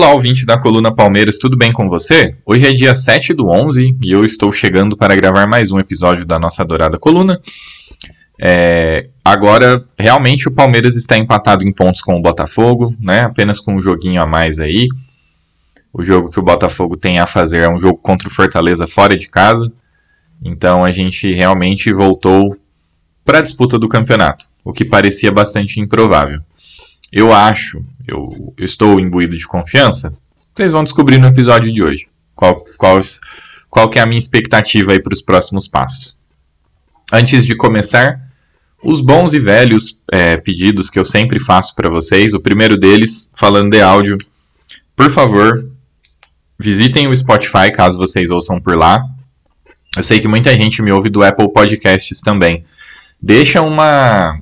Olá, ouvinte da Coluna Palmeiras, tudo bem com você? Hoje é dia 7 do 11 e eu estou chegando para gravar mais um episódio da nossa adorada coluna. É, agora, realmente o Palmeiras está empatado em pontos com o Botafogo, né? apenas com um joguinho a mais aí. O jogo que o Botafogo tem a fazer é um jogo contra o Fortaleza fora de casa. Então a gente realmente voltou para a disputa do campeonato, o que parecia bastante improvável. Eu acho, eu, eu estou imbuído de confiança. Vocês vão descobrir no episódio de hoje qual, qual, qual que é a minha expectativa aí para os próximos passos. Antes de começar, os bons e velhos é, pedidos que eu sempre faço para vocês. O primeiro deles, falando de áudio, por favor, visitem o Spotify caso vocês ouçam por lá. Eu sei que muita gente me ouve do Apple Podcasts também. Deixa uma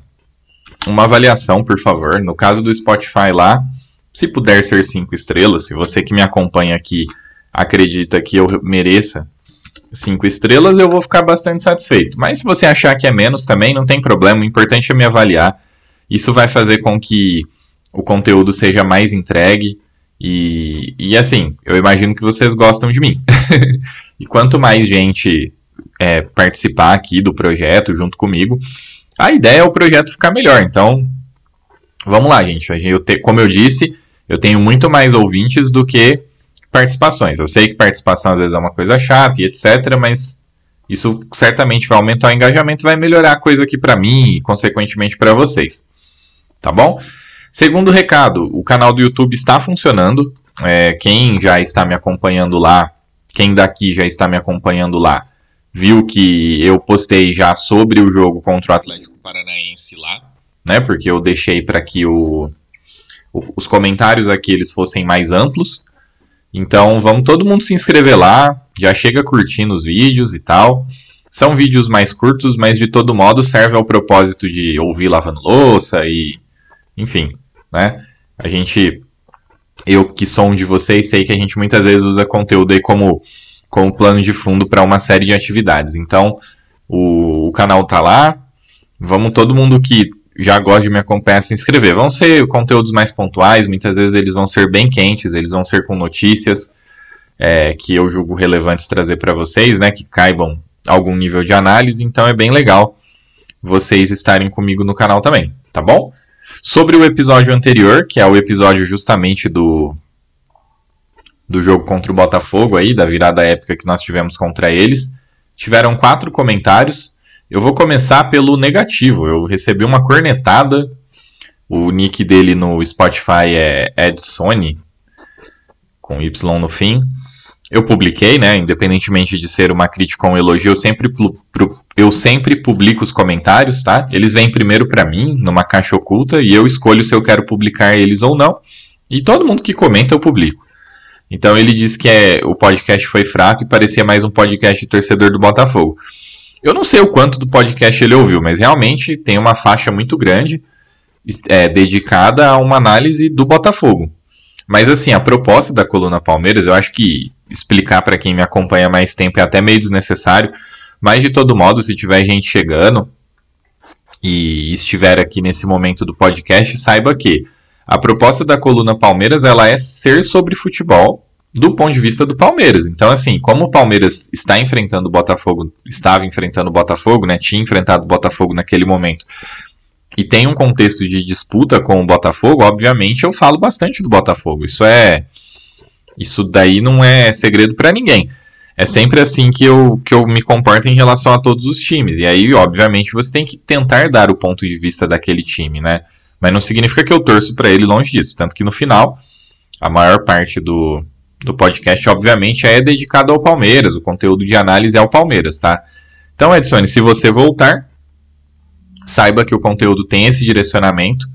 uma avaliação, por favor. No caso do Spotify lá, se puder ser cinco estrelas, se você que me acompanha aqui acredita que eu mereça cinco estrelas, eu vou ficar bastante satisfeito. Mas se você achar que é menos também, não tem problema. O importante é me avaliar. Isso vai fazer com que o conteúdo seja mais entregue. E, e assim, eu imagino que vocês gostam de mim. e quanto mais gente é, participar aqui do projeto junto comigo, a ideia é o projeto ficar melhor. Então, vamos lá, gente. Eu te, como eu disse, eu tenho muito mais ouvintes do que participações. Eu sei que participação às vezes é uma coisa chata e etc, mas isso certamente vai aumentar o engajamento, vai melhorar a coisa aqui para mim e consequentemente para vocês. Tá bom? Segundo recado, o canal do YouTube está funcionando. É, quem já está me acompanhando lá, quem daqui já está me acompanhando lá, viu que eu postei já sobre o jogo contra o Atlético Paranaense lá, né? Porque eu deixei para que o, o, os comentários aqui eles fossem mais amplos. Então vamos todo mundo se inscrever lá, já chega curtindo os vídeos e tal. São vídeos mais curtos, mas de todo modo serve ao propósito de ouvir lavando louça e enfim, né? A gente eu que sou um de vocês sei que a gente muitas vezes usa conteúdo aí como como plano de fundo para uma série de atividades. Então, o, o, canal tá lá. Vamos todo mundo que já gosta de me acompanhar se inscrever. Vão ser conteúdos mais pontuais, muitas vezes eles vão ser bem quentes, eles vão ser com notícias é, que eu julgo relevantes trazer para vocês, né, que caibam algum nível de análise. Então é bem legal vocês estarem comigo no canal também, tá bom? Sobre o episódio anterior, que é o episódio justamente do do jogo contra o Botafogo aí, da virada épica que nós tivemos contra eles. Tiveram quatro comentários. Eu vou começar pelo negativo. Eu recebi uma cornetada. O nick dele no Spotify é Edsone, com Y no fim. Eu publiquei, né? Independentemente de ser uma crítica ou um elogio, eu sempre, eu sempre publico os comentários, tá? Eles vêm primeiro para mim, numa caixa oculta, e eu escolho se eu quero publicar eles ou não. E todo mundo que comenta eu publico. Então ele disse que é, o podcast foi fraco e parecia mais um podcast de torcedor do Botafogo. Eu não sei o quanto do podcast ele ouviu, mas realmente tem uma faixa muito grande é, dedicada a uma análise do Botafogo. Mas assim, a proposta da coluna Palmeiras, eu acho que explicar para quem me acompanha mais tempo é até meio desnecessário. Mas de todo modo, se tiver gente chegando e estiver aqui nesse momento do podcast, saiba que a proposta da coluna Palmeiras ela é ser sobre futebol do ponto de vista do Palmeiras. Então, assim, como o Palmeiras está enfrentando o Botafogo, estava enfrentando o Botafogo, né? Tinha enfrentado o Botafogo naquele momento. E tem um contexto de disputa com o Botafogo, obviamente eu falo bastante do Botafogo. Isso é. Isso daí não é segredo para ninguém. É sempre assim que eu, que eu me comporto em relação a todos os times. E aí, obviamente, você tem que tentar dar o ponto de vista daquele time, né? Mas não significa que eu torço para ele longe disso. Tanto que no final a maior parte do, do podcast, obviamente, é dedicado ao Palmeiras. O conteúdo de análise é ao Palmeiras, tá? Então, Edson, se você voltar, saiba que o conteúdo tem esse direcionamento,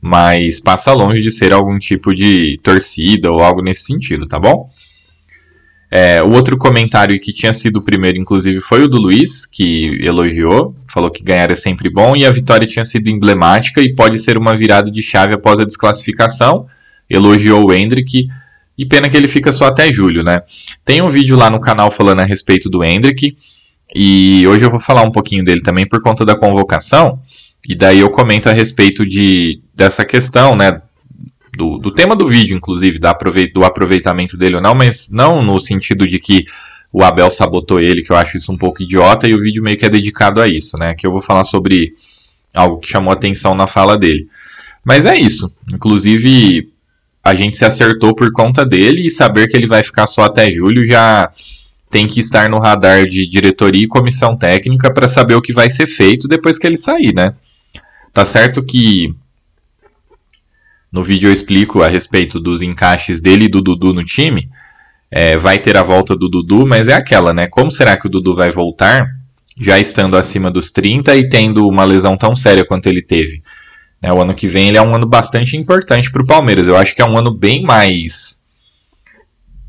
mas passa longe de ser algum tipo de torcida ou algo nesse sentido, tá bom? É, o outro comentário que tinha sido o primeiro, inclusive, foi o do Luiz, que elogiou, falou que ganhar é sempre bom e a vitória tinha sido emblemática e pode ser uma virada de chave após a desclassificação. Elogiou o Hendrick e pena que ele fica só até julho, né? Tem um vídeo lá no canal falando a respeito do Hendrick e hoje eu vou falar um pouquinho dele também por conta da convocação e daí eu comento a respeito de, dessa questão, né? Do, do tema do vídeo, inclusive, da do aproveitamento dele ou não, mas não no sentido de que o Abel sabotou ele, que eu acho isso um pouco idiota, e o vídeo meio que é dedicado a isso, né? Que eu vou falar sobre algo que chamou atenção na fala dele. Mas é isso. Inclusive, a gente se acertou por conta dele e saber que ele vai ficar só até julho já tem que estar no radar de diretoria e comissão técnica para saber o que vai ser feito depois que ele sair, né? Tá certo que no vídeo eu explico a respeito dos encaixes dele e do Dudu no time. É, vai ter a volta do Dudu, mas é aquela, né? Como será que o Dudu vai voltar já estando acima dos 30 e tendo uma lesão tão séria quanto ele teve? É, o ano que vem ele é um ano bastante importante para o Palmeiras. Eu acho que é um ano bem mais.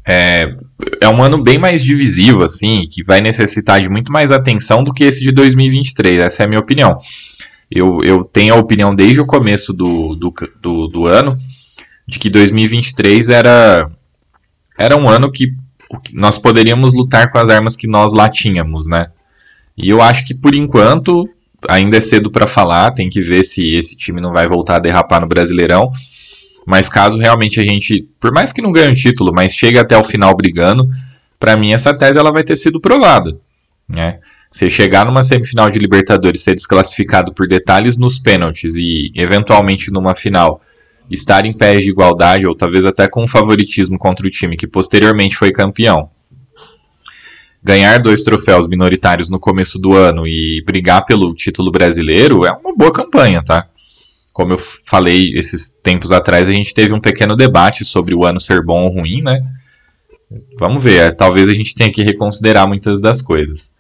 É, é um ano bem mais divisivo, assim, que vai necessitar de muito mais atenção do que esse de 2023. Essa é a minha opinião. Eu, eu tenho a opinião desde o começo do, do, do, do ano de que 2023 era, era um ano que nós poderíamos lutar com as armas que nós lá tínhamos, né? E eu acho que por enquanto ainda é cedo para falar, tem que ver se esse time não vai voltar a derrapar no Brasileirão. Mas caso realmente a gente, por mais que não ganhe o título, mas chegue até o final brigando, para mim essa tese ela vai ter sido provada, né? Você chegar numa semifinal de Libertadores, ser desclassificado por detalhes nos pênaltis e, eventualmente, numa final, estar em pés de igualdade ou talvez até com favoritismo contra o time que posteriormente foi campeão. Ganhar dois troféus minoritários no começo do ano e brigar pelo título brasileiro é uma boa campanha, tá? Como eu falei esses tempos atrás, a gente teve um pequeno debate sobre o ano ser bom ou ruim, né? Vamos ver, talvez a gente tenha que reconsiderar muitas das coisas.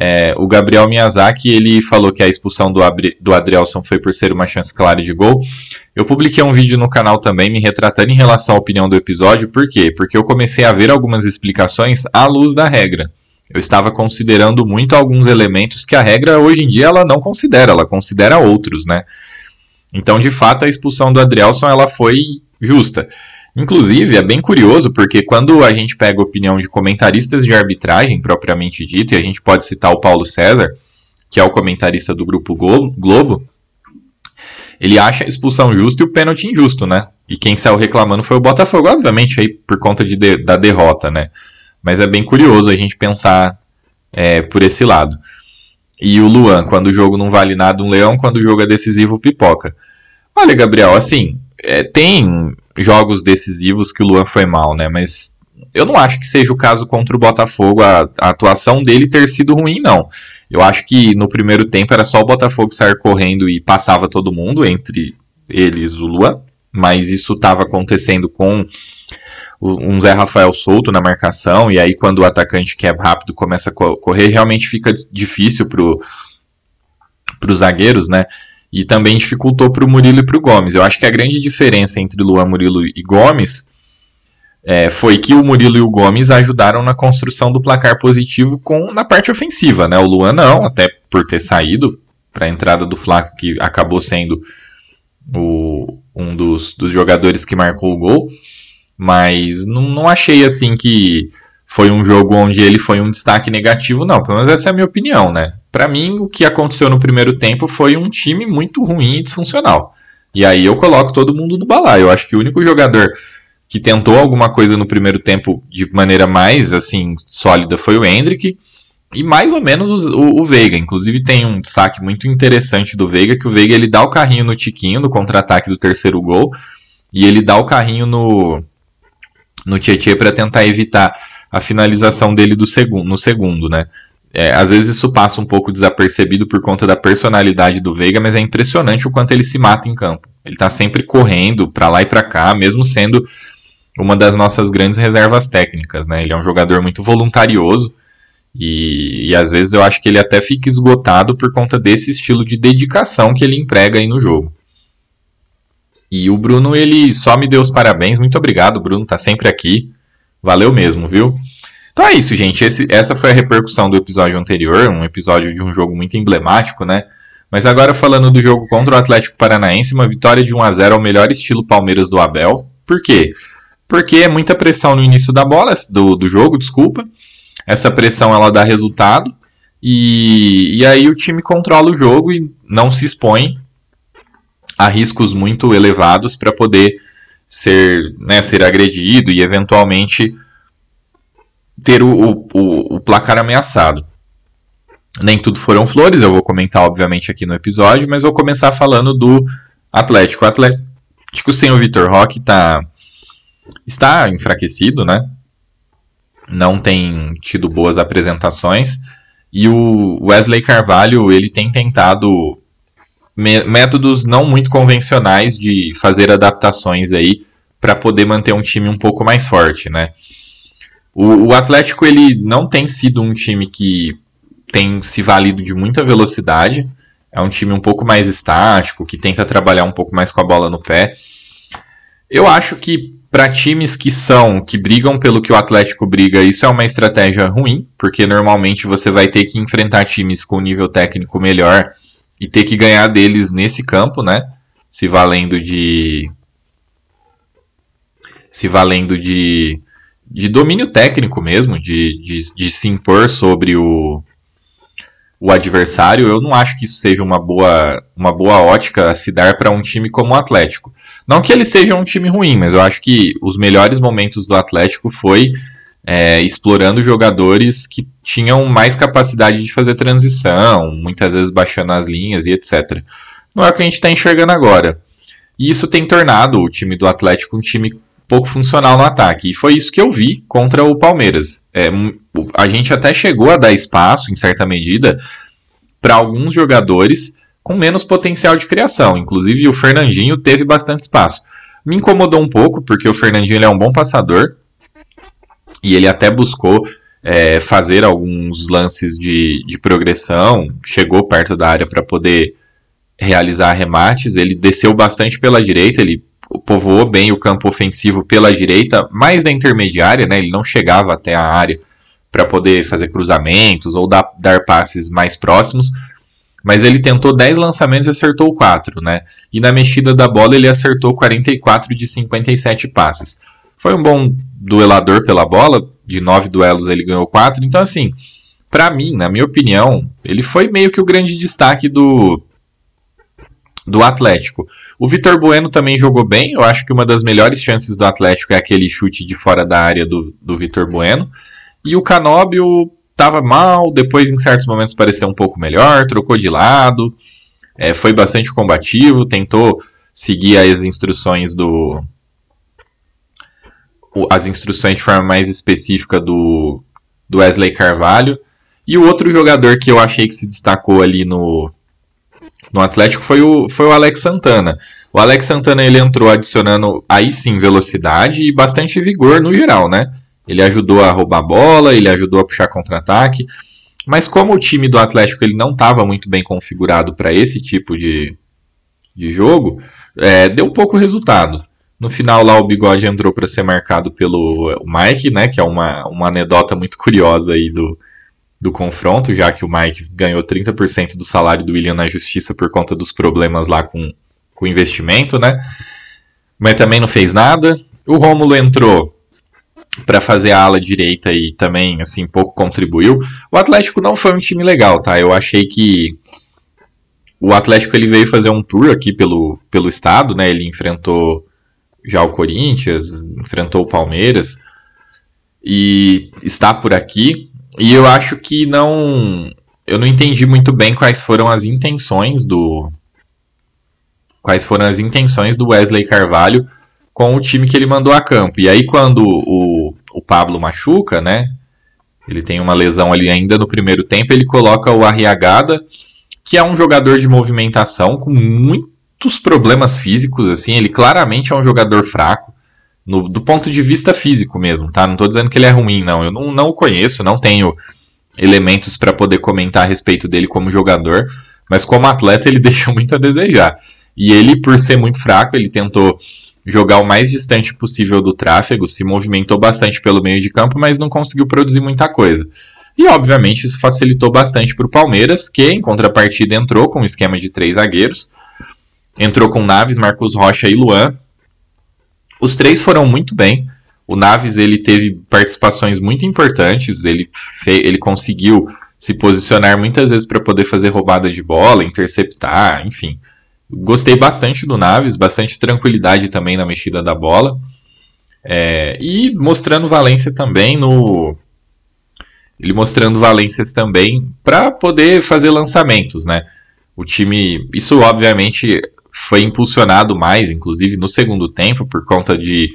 É, o Gabriel Miyazaki ele falou que a expulsão do, do Adrielson foi por ser uma chance clara de gol. Eu publiquei um vídeo no canal também me retratando em relação à opinião do episódio. Por quê? Porque eu comecei a ver algumas explicações à luz da regra. Eu estava considerando muito alguns elementos que a regra hoje em dia ela não considera, ela considera outros, né? Então, de fato, a expulsão do Adrielson ela foi justa. Inclusive, é bem curioso porque quando a gente pega a opinião de comentaristas de arbitragem, propriamente dito, e a gente pode citar o Paulo César, que é o comentarista do Grupo Globo, ele acha a expulsão justa e o pênalti injusto, né? E quem saiu reclamando foi o Botafogo, obviamente, aí por conta de, da derrota, né? Mas é bem curioso a gente pensar é, por esse lado. E o Luan, quando o jogo não vale nada, um leão, quando o jogo é decisivo, pipoca. Olha, Gabriel, assim, é, tem jogos decisivos que o Luan foi mal, né? Mas eu não acho que seja o caso contra o Botafogo, a, a, atuação dele ter sido ruim, não. Eu acho que no primeiro tempo era só o Botafogo sair correndo e passava todo mundo, entre eles o Luan, mas isso estava acontecendo com um Zé Rafael solto na marcação, e aí quando o atacante que é rápido começa a correr, realmente fica difícil para os zagueiros, né? E também dificultou para o Murilo e para o Gomes. Eu acho que a grande diferença entre Luan, Murilo e Gomes é, foi que o Murilo e o Gomes ajudaram na construção do placar positivo com na parte ofensiva, né? O Luan não, até por ter saído para a entrada do Flaco, que acabou sendo o, um dos, dos jogadores que marcou o gol. Mas não, não achei assim que foi um jogo onde ele foi um destaque negativo, não. Pelo menos essa é a minha opinião, né? Para mim, o que aconteceu no primeiro tempo foi um time muito ruim e disfuncional. E aí eu coloco todo mundo no balaio. Eu acho que o único jogador que tentou alguma coisa no primeiro tempo de maneira mais assim sólida foi o Hendrick e mais ou menos o, o, o, Veiga. Inclusive tem um destaque muito interessante do Veiga que o Veiga ele dá o carrinho no Tiquinho no contra-ataque do terceiro gol e ele dá o carrinho no no Tietchan para tentar evitar a finalização dele do no segundo, né? É, às vezes isso passa um pouco desapercebido por conta da personalidade do Veiga, mas é impressionante o quanto ele se mata em campo. Ele está sempre correndo para lá e para cá, mesmo sendo uma das nossas grandes reservas técnicas, né? Ele é um jogador muito voluntarioso e, e às vezes eu acho que ele até fica esgotado por conta desse estilo de dedicação que ele emprega aí no jogo. E o Bruno, ele só me deu os parabéns. Muito obrigado, Bruno, tá sempre aqui. Valeu mesmo, viu? Então é isso, gente. Esse, essa foi a repercussão do episódio anterior, um episódio de um jogo muito emblemático, né? Mas agora falando do jogo contra o Atlético Paranaense, uma vitória de 1 a 0 ao melhor estilo Palmeiras do Abel. Por quê? Porque é muita pressão no início da bola, do, do jogo, desculpa. Essa pressão ela dá resultado. E, e aí o time controla o jogo e não se expõe a riscos muito elevados para poder ser, né, ser agredido e eventualmente ter o, o, o, placar ameaçado. Nem tudo foram flores, eu vou comentar obviamente aqui no episódio, mas vou começar falando do Atlético. O Atlético sem o Vitor Roque tá, está enfraquecido, né? Não tem tido boas apresentações. E o Wesley Carvalho, ele tem tentado métodos não muito convencionais de fazer adaptações aí para poder manter um time um pouco mais forte, né? O, o, Atlético ele não tem sido um time que tem se valido de muita velocidade. É um time um pouco mais estático, que tenta trabalhar um pouco mais com a bola no pé. Eu acho que para times que são, que brigam pelo que o Atlético briga, isso é uma estratégia ruim, porque normalmente você vai ter que enfrentar times com nível técnico melhor e ter que ganhar deles nesse campo, né? Se valendo de se valendo de de domínio técnico mesmo, de, de, de se impor sobre o, o adversário, eu não acho que isso seja uma boa, uma boa ótica a se dar para um time como o Atlético. Não que ele seja um time ruim, mas eu acho que os melhores momentos do Atlético foi é, explorando jogadores que tinham mais capacidade de fazer transição, muitas vezes baixando as linhas e etc. Não é o que a gente está enxergando agora. E isso tem tornado o time do Atlético um time pouco funcional no ataque. E foi isso que eu vi contra o Palmeiras. É, a gente até chegou a dar espaço, em certa medida, para alguns jogadores com menos potencial de criação. Inclusive o Fernandinho teve bastante espaço. Me incomodou um pouco, porque o Fernandinho é um bom passador. E ele até buscou é, fazer alguns lances de, de progressão. Chegou perto da área para poder realizar remates. Ele desceu bastante pela direita, ele povoou bem o campo ofensivo pela direita, mais da intermediária, né? Ele não chegava até a área para poder fazer cruzamentos ou dar, dar passes mais próximos. Mas ele tentou 10 lançamentos e acertou 4, né? E na mexida da bola ele acertou 44 de 57 passes. Foi um bom duelador pela bola, de 9 duelos ele ganhou 4. Então, assim, para mim, na minha opinião, ele foi meio que o grande destaque do, do Atlético. O Vitor Bueno também jogou bem. Eu acho que uma das melhores chances do Atlético é aquele chute de fora da área do, do Vitor Bueno. E o Canóbio estava mal, depois em certos momentos pareceu um pouco melhor, trocou de lado, é, foi bastante combativo, tentou seguir as instruções do. As instruções de forma mais específica do, do Wesley Carvalho. E o outro jogador que eu achei que se destacou ali no, no Atlético foi o, foi o Alex Santana. O Alex Santana ele entrou adicionando aí sim velocidade e bastante vigor no geral, né? Ele ajudou a roubar bola, ele ajudou a puxar contra-ataque. Mas como o time do Atlético ele não estava muito bem configurado para esse tipo de, de jogo, é, deu pouco resultado. No final lá o Bigode entrou para ser marcado pelo Mike, né, que é uma, uma anedota muito curiosa aí do, do confronto, já que o Mike ganhou 30% do salário do William na justiça por conta dos problemas lá com, com o investimento, né? Mas também não fez nada. O Rômulo entrou para fazer a ala direita e também assim pouco contribuiu. O Atlético não foi um time legal, tá? Eu achei que o Atlético ele veio fazer um tour aqui pelo, pelo estado, né? Ele enfrentou já o Corinthians, enfrentou o Palmeiras e está por aqui. E eu acho que não. Eu não entendi muito bem quais foram as intenções do. Quais foram as intenções do Wesley Carvalho com o time que ele mandou a campo. E aí, quando o, o Pablo machuca, né? Ele tem uma lesão ali ainda no primeiro tempo, ele coloca o Arriagada, que é um jogador de movimentação com muitos problemas físicos, assim, ele claramente é um jogador fraco. No, do ponto de vista físico mesmo, tá? Não tô dizendo que ele é ruim, não. Eu não, não o conheço, não tenho elementos para poder comentar a respeito dele como jogador, mas como atleta ele deixa muito a desejar. E ele, por ser muito fraco, ele tentou jogar o mais distante possível do tráfego, se movimentou bastante pelo meio de campo, mas não conseguiu produzir muita coisa. E obviamente isso facilitou bastante para o Palmeiras, que em contrapartida entrou com um esquema de três zagueiros. Entrou com Naves, Marcos Rocha e Luan. Os três foram muito bem. O Naves ele teve participações muito importantes, ele, ele conseguiu se posicionar muitas vezes para poder fazer roubada de bola, interceptar, enfim. Gostei bastante do Naves, bastante tranquilidade também na mexida da bola. É, e mostrando valência também no. Ele mostrando valências também para poder fazer lançamentos, né? O time. Isso, obviamente, foi impulsionado mais, inclusive no segundo tempo, por conta de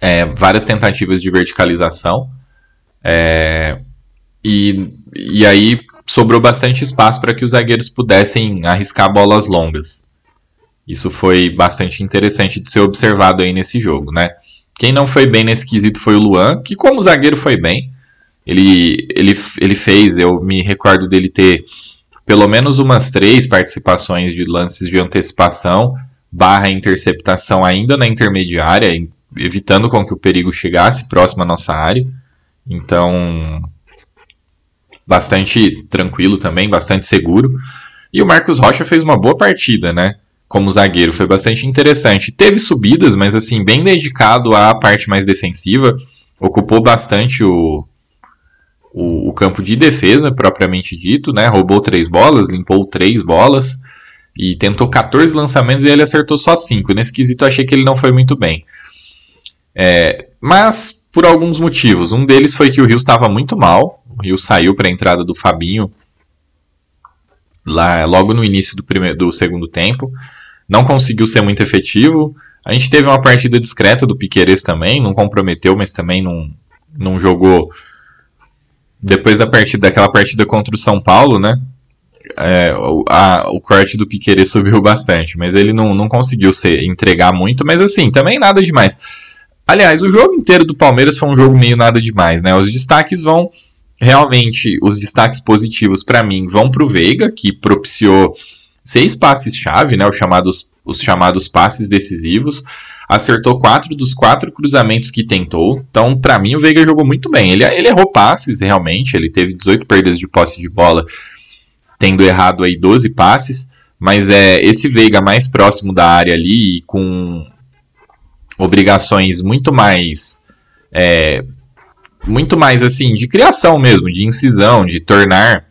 é, várias tentativas de verticalização. É, e, e aí sobrou bastante espaço para que os zagueiros pudessem arriscar bolas longas. Isso foi bastante interessante de ser observado aí nesse jogo, né? Quem não foi bem nesse quesito foi o Luan, que como zagueiro foi bem. Ele, ele, ele fez, eu me recordo dele ter pelo menos umas três participações de lances de antecipação barra interceptação ainda na intermediária, evitando com que o perigo chegasse próximo à nossa área. Então, bastante tranquilo também, bastante seguro. E o Marcos Rocha fez uma boa partida, né? Como zagueiro, foi bastante interessante. Teve subidas, mas assim, bem dedicado à parte mais defensiva. Ocupou bastante o, o, o campo de defesa, propriamente dito, né? Roubou três bolas, limpou três bolas e tentou 14 lançamentos e ele acertou só 5. Nesse quesito achei que ele não foi muito bem. É, mas por alguns motivos. Um deles foi que o Rio estava muito mal. O Rio saiu para a entrada do Fabinho lá logo no início do, primeiro, do segundo tempo. Não conseguiu ser muito efetivo. A gente teve uma partida discreta do Piqueires também, não comprometeu, mas também não, não jogou. Depois da partida, daquela partida contra o São Paulo, né? É, a, o corte do Piqueires subiu bastante, mas ele não, não conseguiu ser, entregar muito, mas assim, também nada demais. Aliás, o jogo inteiro do Palmeiras foi um jogo meio nada demais, né? Os destaques vão realmente os destaques positivos para mim vão para o Veiga, que propiciou seis passes-chave, né, os, chamados, os chamados passes decisivos. Acertou quatro dos quatro cruzamentos que tentou. Então, para mim, o Veiga jogou muito bem. Ele, ele errou passes, realmente. Ele teve 18 perdas de posse de bola, tendo errado aí 12 passes. Mas é esse Veiga mais próximo da área ali, com obrigações muito mais é, muito mais assim, de criação mesmo, de incisão, de tornar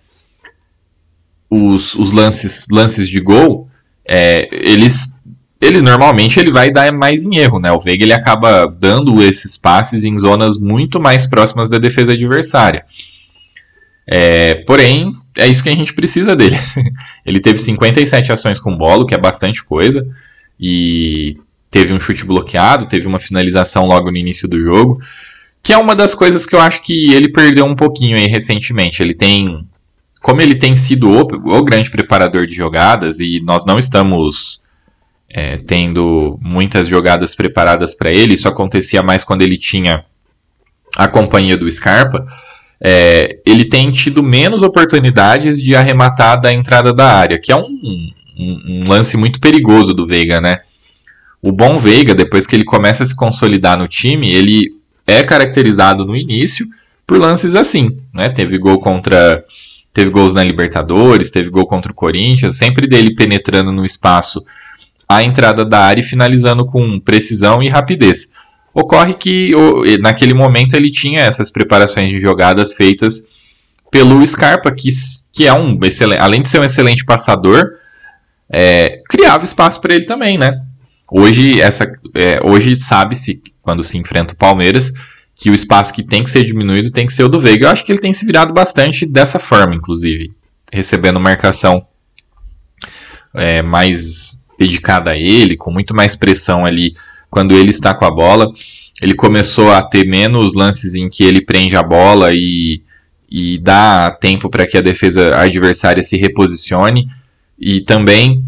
os, os lances, lances de gol, é, eles ele normalmente ele vai dar mais em erro, né? O Veiga ele acaba dando esses passes em zonas muito mais próximas da defesa adversária. É, porém, é isso que a gente precisa dele. ele teve 57 ações com bola, que é bastante coisa, e teve um chute bloqueado, teve uma finalização logo no início do jogo. Que é uma das coisas que eu acho que ele perdeu um pouquinho aí recentemente. Ele tem. Como ele tem sido o, o grande preparador de jogadas e nós não estamos é, tendo muitas jogadas preparadas para ele, isso acontecia mais quando ele tinha a companhia do Scarpa. É, ele tem tido menos oportunidades de arrematar da entrada da área, que é um, um, um, lance muito perigoso do Veiga, né? O bom Veiga, depois que ele começa a se consolidar no time, ele é caracterizado no início por lances assim, né? Teve gol contra teve gols na Libertadores, teve gol contra o Corinthians, sempre dele penetrando no espaço a entrada da área e finalizando com precisão e rapidez. Ocorre que naquele momento ele tinha essas preparações de jogadas feitas pelo Scarpa, que, que é um excelente, além de ser um excelente passador, é, criava espaço para ele também, né? Hoje, essa, é, hoje sabe-se, quando se enfrenta o Palmeiras, que o espaço que tem que ser diminuído tem que ser o do Veiga. Eu acho que ele tem se virado bastante dessa forma, inclusive, recebendo marcação é, mais dedicada a ele, com muito mais pressão ali quando ele está com a bola. Ele começou a ter menos lances em que ele prende a bola e, e dá tempo para que a defesa adversária se reposicione. E também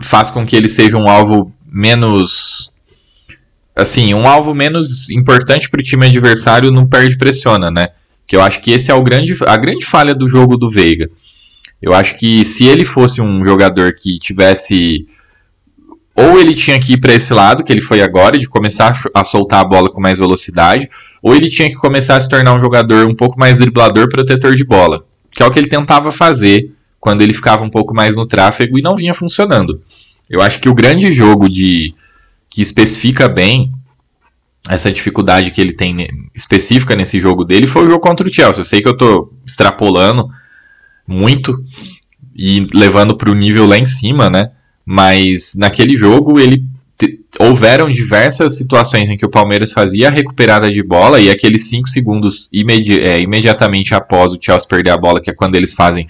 faz com que ele seja um alvo menos assim, um alvo menos importante para o time adversário não perde pressiona, né? Que eu acho que esse é o grande, a grande falha do jogo do Veiga. Eu acho que se ele fosse um jogador que tivesse ou ele tinha que ir para esse lado que ele foi agora de começar a soltar a bola com mais velocidade, ou ele tinha que começar a se tornar um jogador um pouco mais driblador, protetor de bola, que é o que ele tentava fazer quando ele ficava um pouco mais no tráfego e não vinha funcionando. Eu acho que o grande jogo de que especifica bem essa dificuldade que ele tem específica nesse jogo dele foi o jogo contra o Chelsea. Eu sei que eu estou extrapolando muito e levando para o nível lá em cima, né? Mas naquele jogo ele houveram diversas situações em que o Palmeiras fazia a recuperada de bola e aqueles 5 segundos imedi é, imediatamente após o Chelsea perder a bola, que é quando eles fazem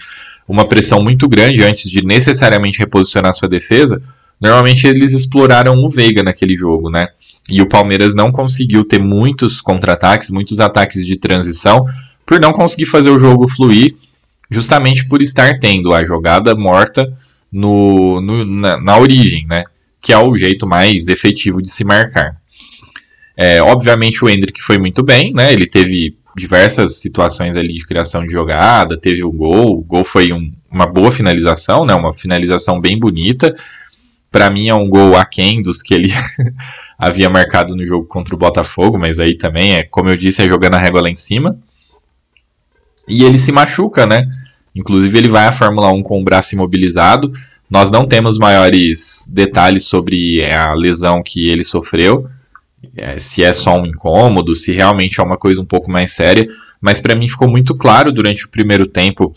uma pressão muito grande antes de necessariamente reposicionar sua defesa, normalmente eles exploraram o Veiga naquele jogo, né? E o Palmeiras não conseguiu ter muitos contra-ataques, muitos ataques de transição, por não conseguir fazer o jogo fluir, justamente por estar tendo a jogada morta no, no na, na, origem, né? Que é o jeito mais efetivo de se marcar. É, obviamente o Hendrick foi muito bem, né? Ele teve diversas situações ali de criação de jogada, teve o gol, o gol foi um, uma boa finalização, né? Uma finalização bem bonita. Para mim é um gol aquém dos que ele havia marcado no jogo contra o Botafogo, mas aí também é, como eu disse, é jogando a régua lá em cima. E ele se machuca, né? Inclusive, ele vai à Fórmula 1 com o braço imobilizado. Nós não temos maiores detalhes sobre é, a lesão que ele sofreu, é, se é só um incômodo, se realmente é uma coisa um pouco mais séria, mas para mim ficou muito claro durante o primeiro tempo,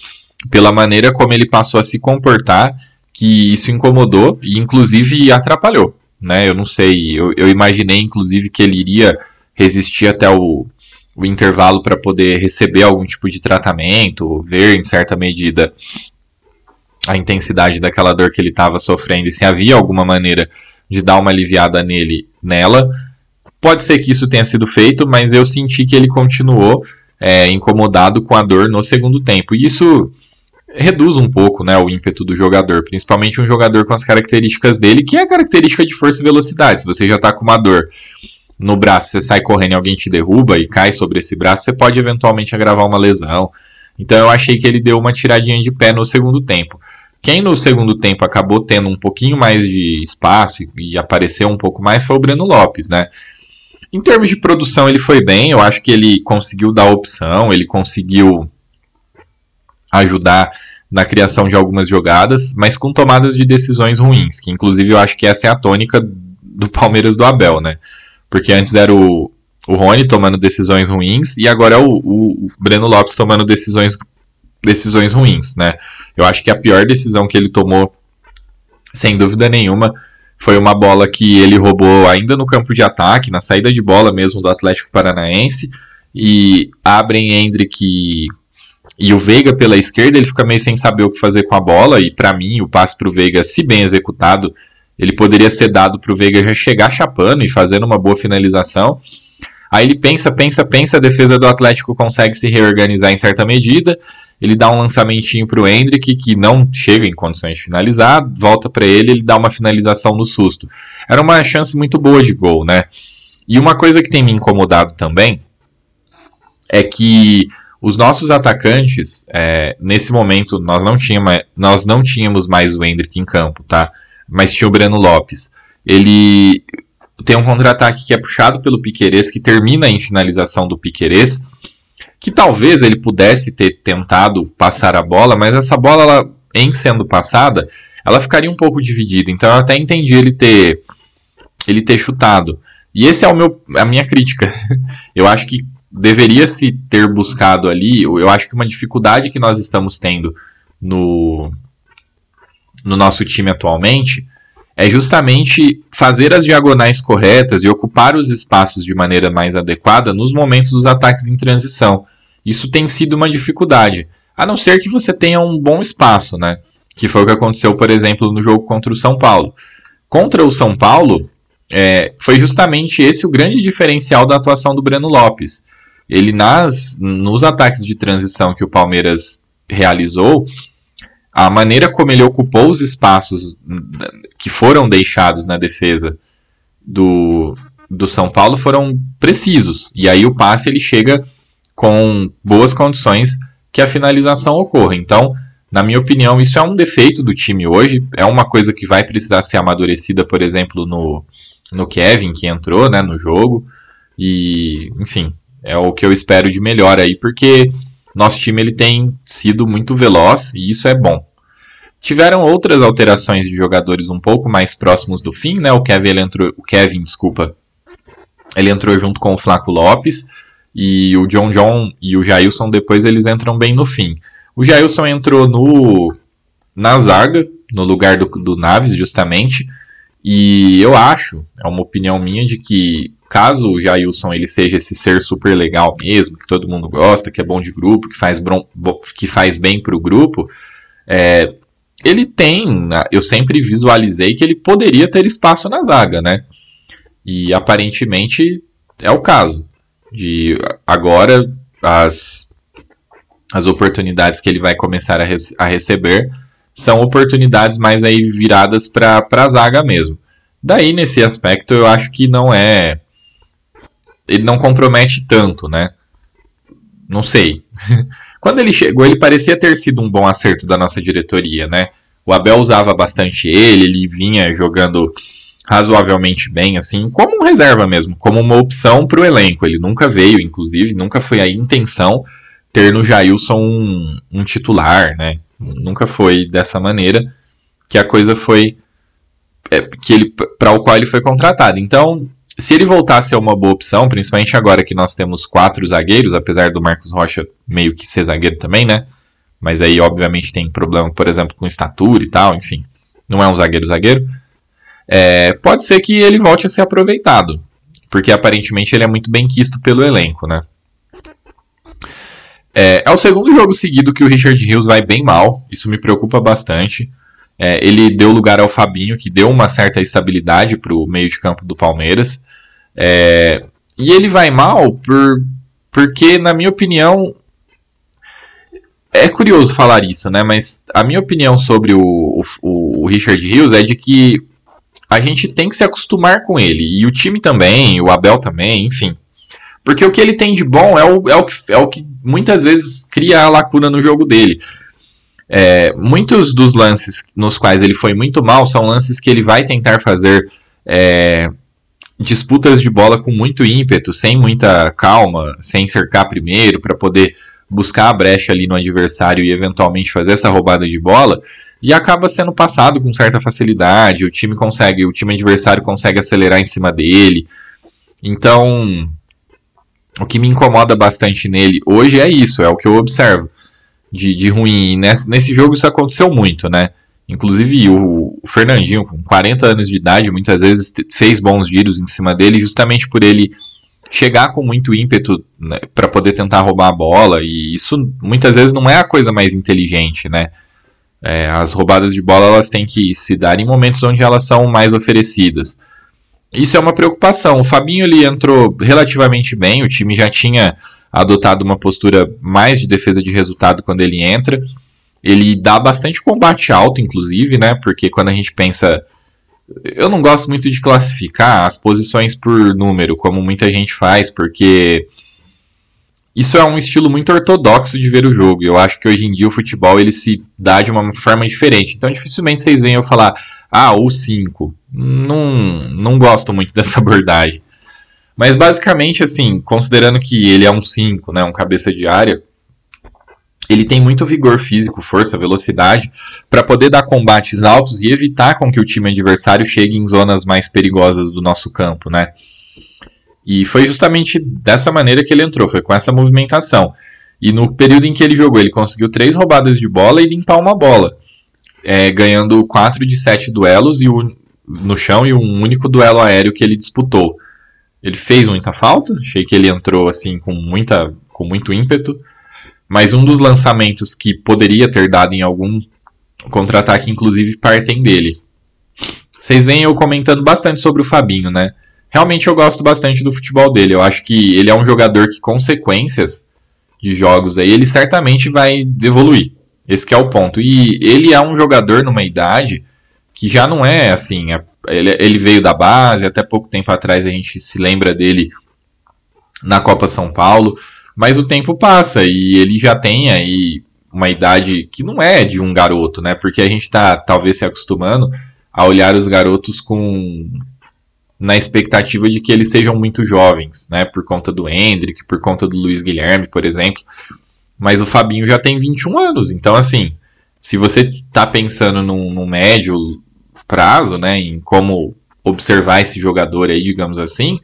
pela maneira como ele passou a se comportar, que isso incomodou e inclusive atrapalhou. Né? Eu não sei, eu, eu imaginei inclusive que ele iria resistir até o, o intervalo para poder receber algum tipo de tratamento, ver em certa medida a intensidade daquela dor que ele estava sofrendo e se havia alguma maneira de dar uma aliviada nele, nela. Pode ser que isso tenha sido feito, mas eu senti que ele continuou é, incomodado com a dor no segundo tempo. E isso reduz um pouco né, o ímpeto do jogador, principalmente um jogador com as características dele, que é a característica de força e velocidade. Se você já está com uma dor no braço, você sai correndo e alguém te derruba e cai sobre esse braço, você pode eventualmente agravar uma lesão. Então eu achei que ele deu uma tiradinha de pé no segundo tempo. Quem no segundo tempo acabou tendo um pouquinho mais de espaço e apareceu um pouco mais foi o Breno Lopes, né? Em termos de produção, ele foi bem. Eu acho que ele conseguiu dar opção, ele conseguiu ajudar na criação de algumas jogadas, mas com tomadas de decisões ruins, que inclusive eu acho que essa é a tônica do Palmeiras do Abel, né? Porque antes era o, o Rony tomando decisões ruins e agora é o, o, Breno Lopes tomando decisões, decisões ruins, né? Eu acho que a pior decisão que ele tomou, sem dúvida nenhuma, foi uma bola que ele roubou ainda no campo de ataque, na saída de bola mesmo do Atlético Paranaense, e abrem Hendrick e, e o Veiga pela esquerda, ele fica meio sem saber o que fazer com a bola, e para mim o passe para o Veiga, se bem executado, ele poderia ser dado para o Veiga já chegar chapando e fazendo uma boa finalização. Aí ele pensa, pensa, pensa, a defesa do Atlético consegue se reorganizar em certa medida. Ele dá um lançamentinho para o Hendrick, que não chega em condições de finalizar, volta para ele, ele dá uma finalização no susto. Era uma chance muito boa de gol, né? E uma coisa que tem me incomodado também é que os nossos atacantes, é, nesse momento, nós não, tínhamos, nós não tínhamos mais o Hendrick em campo, tá? Mas tinha o Breno Lopes. Ele tem um contra-ataque que é puxado pelo Piquerez, que termina em finalização do Piquerez, que talvez ele pudesse ter tentado passar a bola, mas essa bola, ela, em sendo passada, ela ficaria um pouco dividida. Então eu até entendi ele ter ele ter chutado. E esse é o meu a minha crítica. Eu acho que deveria se ter buscado ali, eu acho que uma dificuldade que nós estamos tendo no no nosso time atualmente é justamente fazer as diagonais corretas e ocupar os espaços de maneira mais adequada nos momentos dos ataques em transição. Isso tem sido uma dificuldade, a não ser que você tenha um bom espaço, né? Que foi o que aconteceu, por exemplo, no jogo contra o São Paulo. Contra o São Paulo, é, foi justamente esse o grande diferencial da atuação do Breno Lopes. Ele nas nos ataques de transição que o Palmeiras realizou, a maneira como ele ocupou os espaços que foram deixados na defesa do, do São Paulo foram precisos. E aí o passe ele chega com boas condições que a finalização ocorra. Então, na minha opinião, isso é um defeito do time hoje. É uma coisa que vai precisar ser amadurecida, por exemplo, no, no Kevin, que entrou né, no jogo. E, enfim, é o que eu espero de melhor aí, porque nosso time ele tem sido muito veloz e isso é bom. Tiveram outras alterações de jogadores um pouco mais próximos do fim, né? O Kevin, ele entrou, o Kevin, desculpa, ele entrou junto com o Flaco Lopes e o John John e o Jailson depois eles entram bem no fim. O Jailson entrou no na zaga, no lugar do, do Naves justamente, e eu acho, é uma opinião minha de que caso o Jailson ele seja esse ser super legal mesmo, que todo mundo gosta, que é bom de grupo, que faz, que faz bem para o grupo, é, ele tem, eu sempre visualizei que ele poderia ter espaço na zaga, né? E aparentemente é o caso. De agora as, as oportunidades que ele vai começar a, res, a receber são oportunidades mais aí viradas para a zaga mesmo. Daí nesse aspecto eu acho que não é ele não compromete tanto, né? Não sei. Quando ele chegou, ele parecia ter sido um bom acerto da nossa diretoria, né? O Abel usava bastante ele, ele vinha jogando razoavelmente bem, assim, como um reserva mesmo, como uma opção para o elenco. Ele nunca veio, inclusive, nunca foi a intenção ter no Jailson um, um titular, né? Nunca foi dessa maneira que a coisa foi é, que ele para o qual ele foi contratado. Então, se ele voltasse a uma boa opção, principalmente agora que nós temos quatro zagueiros, apesar do Marcos Rocha meio que ser zagueiro também, né? Mas aí, obviamente, tem problema, por exemplo, com estatura e tal, enfim. Não é um zagueiro-zagueiro. É, pode ser que ele volte a ser aproveitado, porque aparentemente ele é muito bem quisto pelo elenco, né? É, é o segundo jogo seguido que o Richard Hills vai bem mal, isso me preocupa bastante. É, ele deu lugar ao Fabinho, que deu uma certa estabilidade para o meio de campo do Palmeiras. É, e ele vai mal por, porque, na minha opinião, é curioso falar isso, né? Mas a minha opinião sobre o, o, o Richard Rios é de que a gente tem que se acostumar com ele. E o time também, o Abel também, enfim. Porque o que ele tem de bom é o, é o, é o que muitas vezes cria a lacuna no jogo dele. É, muitos dos lances nos quais ele foi muito mal são lances que ele vai tentar fazer é, disputas de bola com muito ímpeto, sem muita calma, sem cercar primeiro, para poder buscar a brecha ali no adversário e eventualmente fazer essa roubada de bola, e acaba sendo passado com certa facilidade, o time consegue, o time adversário consegue acelerar em cima dele. Então, o que me incomoda bastante nele hoje é isso, é o que eu observo de, de ruim. E nesse, nesse jogo isso aconteceu muito, né? Inclusive o, o, Fernandinho, com 40 anos de idade, muitas vezes fez bons giros em cima dele, justamente por ele chegar com muito ímpeto né, para poder tentar roubar a bola. E isso muitas vezes não é a coisa mais inteligente, né? É, as roubadas de bola elas têm que se dar em momentos onde elas são mais oferecidas. Isso é uma preocupação. O Fabinho ele entrou relativamente bem, o time já tinha adotado uma postura mais de defesa de resultado quando ele entra. Ele dá bastante combate alto, inclusive, né? Porque quando a gente pensa. Eu não gosto muito de classificar as posições por número, como muita gente faz, porque isso é um estilo muito ortodoxo de ver o jogo. Eu acho que hoje em dia o futebol ele se dá de uma forma diferente. Então dificilmente vocês eu falar, ah, o 5. Não, não gosto muito dessa abordagem. Mas basicamente, assim, considerando que ele é um 5, né, um cabeça de área, ele tem muito vigor físico, força, velocidade para poder dar combates altos e evitar com que o time adversário chegue em zonas mais perigosas do nosso campo, né? E foi justamente dessa maneira que ele entrou, foi com essa movimentação. E no período em que ele jogou, ele conseguiu três roubadas de bola e limpar uma bola, é, ganhando 4 de 7 duelos e no chão e um único duelo aéreo que ele disputou. Ele fez muita falta, achei que ele entrou assim com, muita, com muito ímpeto. Mas um dos lançamentos que poderia ter dado em algum contra-ataque, inclusive, partem dele. Vocês veem eu comentando bastante sobre o Fabinho, né? Realmente eu gosto bastante do futebol dele. Eu acho que ele é um jogador que, consequências de jogos aí, ele certamente vai evoluir. Esse é o ponto. E ele é um jogador numa idade que já não é assim. Ele, ele veio da base, até pouco tempo atrás a gente se lembra dele na Copa São Paulo, mas o tempo passa e ele já tem aí uma idade que não é de um garoto, né? Porque a gente está talvez se acostumando a olhar os garotos com na expectativa de que eles sejam muito jovens, né? Por conta do Hendrick, por conta do Luiz Guilherme, por exemplo. Mas o Fabinho já tem 21 anos, então assim, se você está pensando num, num, médio prazo, né, em como observar esse jogador aí, digamos assim,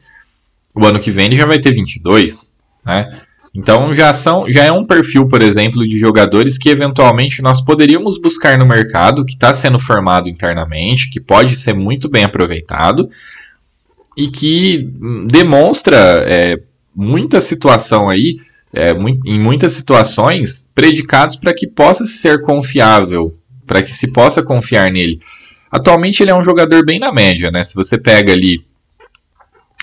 o ano que vem ele já vai ter 22, né? Então já são, já é um perfil, por exemplo, de jogadores que eventualmente nós poderíamos buscar no mercado, que está sendo formado internamente, que pode ser muito bem aproveitado e que demonstra é, muita situação aí, é, em muitas situações, predicados para que possa ser confiável, para que se possa confiar nele. Atualmente ele é um jogador bem na média, né? Se você pega ali,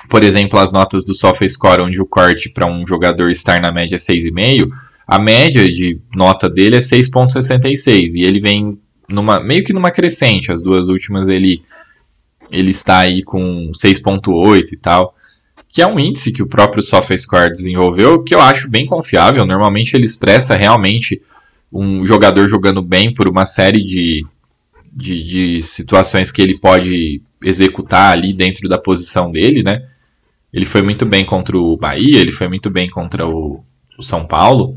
por exemplo, as notas do SofaScore, onde o corte para um jogador estar na média é 6,5, a média de nota dele é 6,66 e ele vem numa meio que numa crescente. As duas últimas ele ele está aí com 6.8 e tal, que é um índice que o próprio SofaScore desenvolveu, que eu acho bem confiável. Normalmente ele expressa realmente um jogador jogando bem por uma série de, de, de situações que ele pode executar ali dentro da posição dele, né? Ele foi muito bem contra o Bahia, ele foi muito bem contra o, o São Paulo.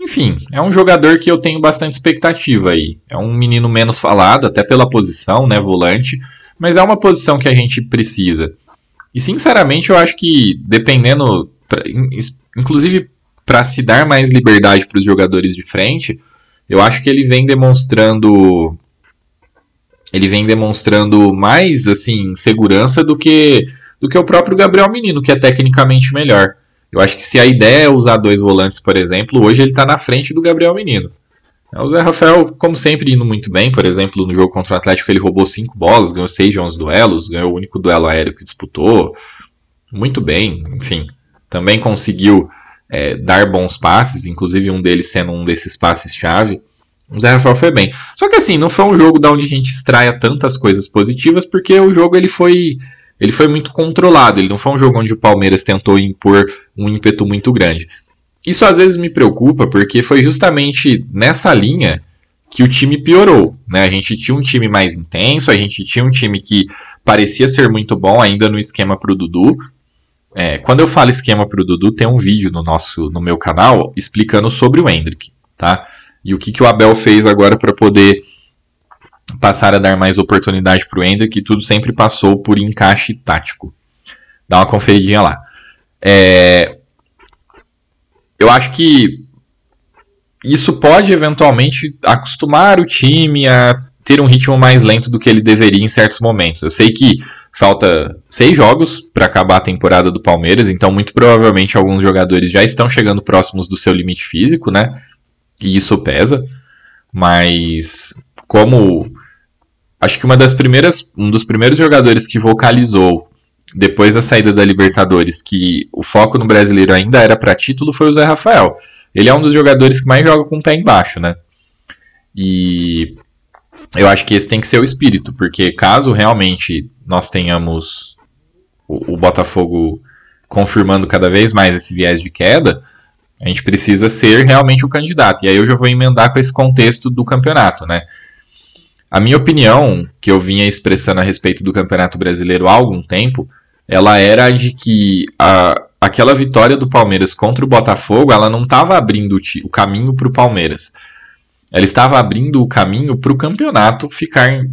Enfim, é um jogador que eu tenho bastante expectativa aí. É um menino menos falado, até pela posição, né? Volante mas é uma posição que a gente precisa. E sinceramente, eu acho que dependendo, inclusive para se dar mais liberdade para os jogadores de frente, eu acho que ele vem demonstrando ele vem demonstrando mais assim segurança do que do que o próprio Gabriel Menino, que é tecnicamente melhor. Eu acho que se a ideia é usar dois volantes, por exemplo, hoje ele está na frente do Gabriel Menino. O Zé Rafael, como sempre, indo muito bem. Por exemplo, no jogo contra o Atlético, ele roubou cinco bolas, ganhou seis de 11 duelos, ganhou o único duelo aéreo que disputou. Muito bem, enfim. Também conseguiu é, dar bons passes, inclusive um deles sendo um desses passes-chave. O Zé Rafael foi bem. Só que assim, não foi um jogo da onde a gente extraia tantas coisas positivas, porque o jogo ele foi, ele foi muito controlado. Ele não foi um jogo onde o Palmeiras tentou impor um ímpeto muito grande. Isso às vezes me preocupa porque foi justamente nessa linha que o time piorou. Né? A gente tinha um time mais intenso, a gente tinha um time que parecia ser muito bom ainda no esquema para o Dudu. É, quando eu falo esquema para o Dudu, tem um vídeo no, nosso, no meu canal explicando sobre o Hendrick. Tá? E o que, que o Abel fez agora para poder passar a dar mais oportunidade para o Hendrick, e tudo sempre passou por encaixe tático. Dá uma conferidinha lá. É, eu acho que isso pode eventualmente acostumar o time a ter um ritmo mais lento do que ele deveria em certos momentos. Eu sei que falta seis jogos para acabar a temporada do Palmeiras, então muito provavelmente alguns jogadores já estão chegando próximos do seu limite físico, né? E isso pesa. Mas como acho que uma das primeiras, um dos primeiros jogadores que vocalizou depois da saída da Libertadores, que o foco no brasileiro ainda era para título, foi o Zé Rafael. Ele é um dos jogadores que mais joga com o pé embaixo, né? E eu acho que esse tem que ser o espírito, porque caso realmente nós tenhamos o, o Botafogo confirmando cada vez mais esse viés de queda, a gente precisa ser realmente o candidato. E aí eu já vou emendar com esse contexto do campeonato, né? A minha opinião, que eu vinha expressando a respeito do Campeonato Brasileiro há algum tempo, ela era de que a, aquela vitória do Palmeiras contra o Botafogo, ela não estava abrindo o, caminho para o Palmeiras. Ela estava abrindo o caminho para o campeonato ficar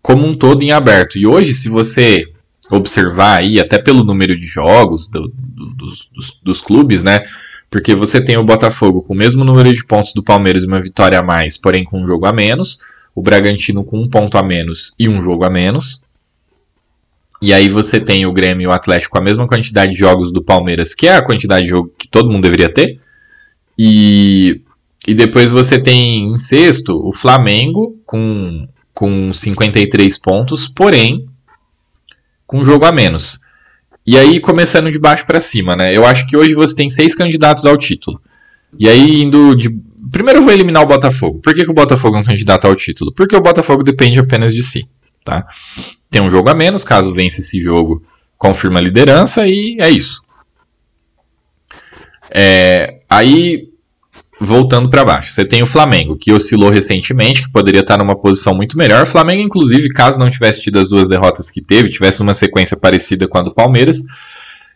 como um todo em aberto. E hoje, se você observar aí, até pelo número de jogos do, do, dos, dos, dos clubes, né? Porque você tem o Botafogo com o mesmo número de pontos do Palmeiras e uma vitória a mais, porém com um jogo a menos. O Bragantino com um ponto a menos e um jogo a menos. E aí você tem o Grêmio e o Atlético com a mesma quantidade de jogos do Palmeiras, que é a quantidade de jogo que todo mundo deveria ter. E, e depois você tem em sexto o Flamengo com, com 53 pontos, porém com um jogo a menos. E aí começando de baixo para cima, né? Eu acho que hoje você tem seis candidatos ao título. E aí indo de Primeiro eu vou eliminar o Botafogo. Por que, que o Botafogo é um candidato ao título? Porque o Botafogo depende apenas de si. tá? Tem um jogo a menos, caso vença esse jogo, confirma a liderança e é isso. É, aí, voltando para baixo, você tem o Flamengo, que oscilou recentemente, que poderia estar numa posição muito melhor. O Flamengo, inclusive, caso não tivesse tido as duas derrotas que teve, tivesse uma sequência parecida com a do Palmeiras,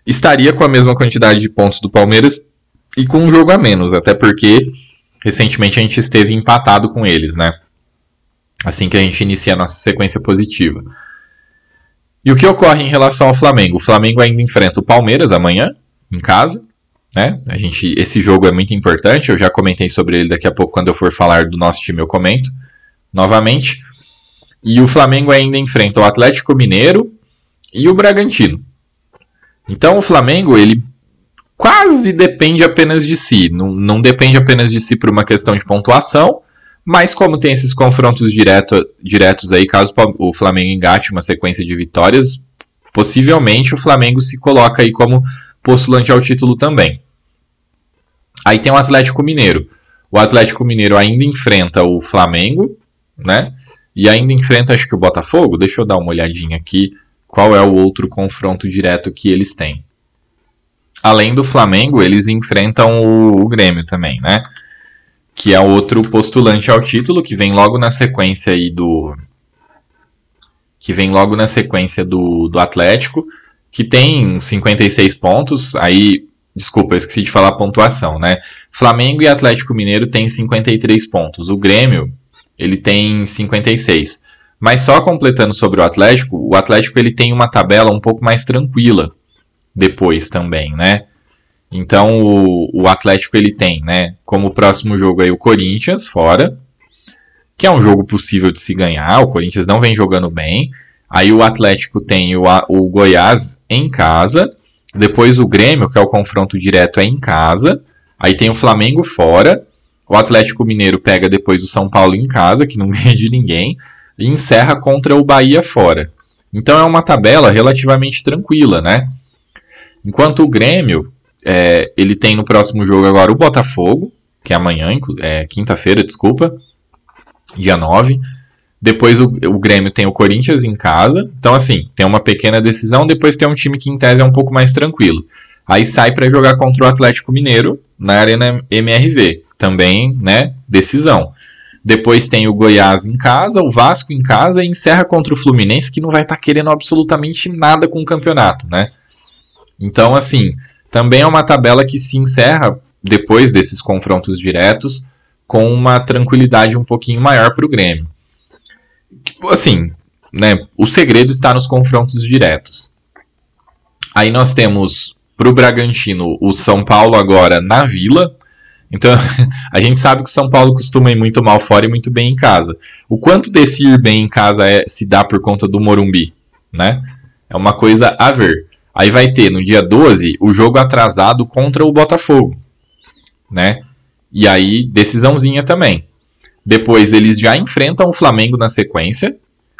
estaria com a mesma quantidade de pontos do Palmeiras e com um jogo a menos, até porque recentemente a gente esteve empatado com eles, né? Assim que a gente inicia a nossa sequência positiva. E o que ocorre em relação ao Flamengo? O Flamengo ainda enfrenta o Palmeiras amanhã, em casa. Né? A gente, esse jogo é muito importante, eu já comentei sobre ele daqui a pouco quando eu for falar do nosso time eu comento novamente. E o Flamengo ainda enfrenta o Atlético Mineiro e o Bragantino. Então o Flamengo ele quase depende apenas de si, não, não depende apenas de si por uma questão de pontuação, mas como tem esses confrontos direto, diretos aí, caso o Flamengo engate uma sequência de vitórias, possivelmente o Flamengo se coloca aí como postulante ao título também. Aí tem o Atlético Mineiro. O Atlético Mineiro ainda enfrenta o Flamengo, né? E ainda enfrenta, acho que o Botafogo. Deixa eu dar uma olhadinha aqui. Qual é o outro confronto direto que eles têm? Além do Flamengo, eles enfrentam o, o Grêmio também, né? Que é outro postulante ao título, que vem logo na sequência aí do. Que vem logo na sequência do, do Atlético, que tem 56 pontos. Aí Desculpa, eu esqueci de falar a pontuação, né? Flamengo e Atlético Mineiro têm 53 pontos. O Grêmio, ele tem 56. Mas só completando sobre o Atlético, o Atlético ele tem uma tabela um pouco mais tranquila depois também, né? Então o, o Atlético ele tem, né? Como próximo jogo aí o Corinthians fora, que é um jogo possível de se ganhar. O Corinthians não vem jogando bem. Aí o Atlético tem o, o Goiás em casa depois o Grêmio, que é o confronto direto, é em casa. Aí tem o Flamengo fora. O Atlético Mineiro pega depois o São Paulo em casa, que não ganha de ninguém. E encerra contra o Bahia fora. Então é uma tabela relativamente tranquila, né? Enquanto o Grêmio, é, ele tem no próximo jogo agora o Botafogo, que é amanhã, é, quinta-feira, desculpa, dia 9. Depois o, o, Grêmio tem o Corinthians em casa. Então, assim, tem uma pequena decisão. Depois tem um time que, em tese, é um pouco mais tranquilo. Aí sai para jogar contra o Atlético Mineiro na Arena MRV. Também, né? Decisão. Depois tem o Goiás em casa, o Vasco em casa e encerra contra o Fluminense, que não vai estar tá querendo absolutamente nada com o campeonato, né? Então, assim, também é uma tabela que se encerra depois desses confrontos diretos com uma tranquilidade um pouquinho maior para o Grêmio assim, né, o segredo está nos confrontos diretos. Aí nós temos para o Bragantino o São Paulo agora na Vila. Então a gente sabe que o São Paulo costuma ir muito mal fora e muito bem em casa. O quanto desse ir bem em casa é, se dá por conta do Morumbi, né? É uma coisa a ver. Aí vai ter no dia 12 o jogo atrasado contra o Botafogo, né? E aí decisãozinha também. Depois eles já enfrentam o Flamengo na sequência.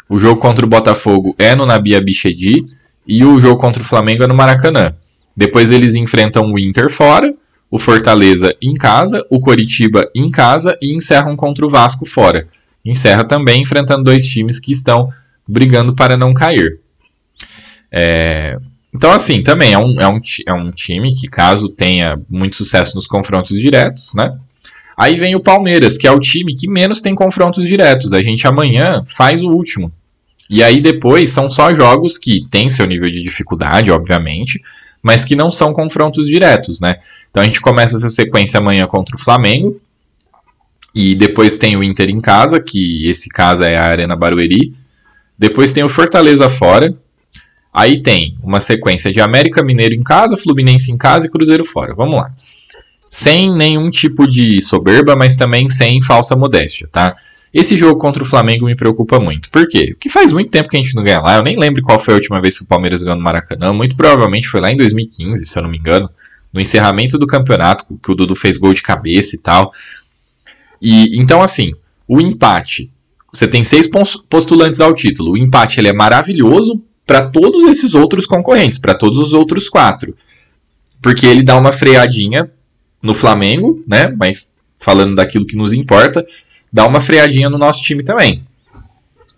O jogo contra o Botafogo é no Nabia Bichedi e o jogo contra o Flamengo é no Maracanã. Depois eles enfrentam o Inter fora, o Fortaleza em casa, o Coritiba em casa e encerram contra o Vasco fora. Encerra também enfrentando dois times que estão brigando para não cair. É... Então, assim, também é um, é, um, é um time que, caso tenha muito sucesso nos confrontos diretos, né? Aí vem o Palmeiras, que é o time que menos tem confrontos diretos. A gente amanhã faz o último. E aí depois são só jogos que têm seu nível de dificuldade, obviamente, mas que não são confrontos diretos, né? Então a gente começa essa sequência amanhã contra o Flamengo. E depois tem o Inter em casa, que esse casa é a Arena Barueri. Depois tem o Fortaleza fora. Aí tem uma sequência de América Mineiro em casa, Fluminense em casa e Cruzeiro fora. Vamos lá sem nenhum tipo de soberba, mas também sem falsa modéstia, tá? Esse jogo contra o Flamengo me preocupa muito. Por quê? Porque faz muito tempo que a gente não ganha lá. Eu nem lembro qual foi a última vez que o Palmeiras ganhou no Maracanã. Muito provavelmente foi lá em 2015, se eu não me engano. No encerramento do campeonato, que o Dudu fez gol de cabeça e tal. E então, assim, o empate. Você tem seis postulantes ao título. O empate ele é maravilhoso para todos esses outros concorrentes, para todos os outros quatro. Porque ele dá uma freadinha no Flamengo, né? Mas falando daquilo que nos importa, dá uma freadinha no nosso time também.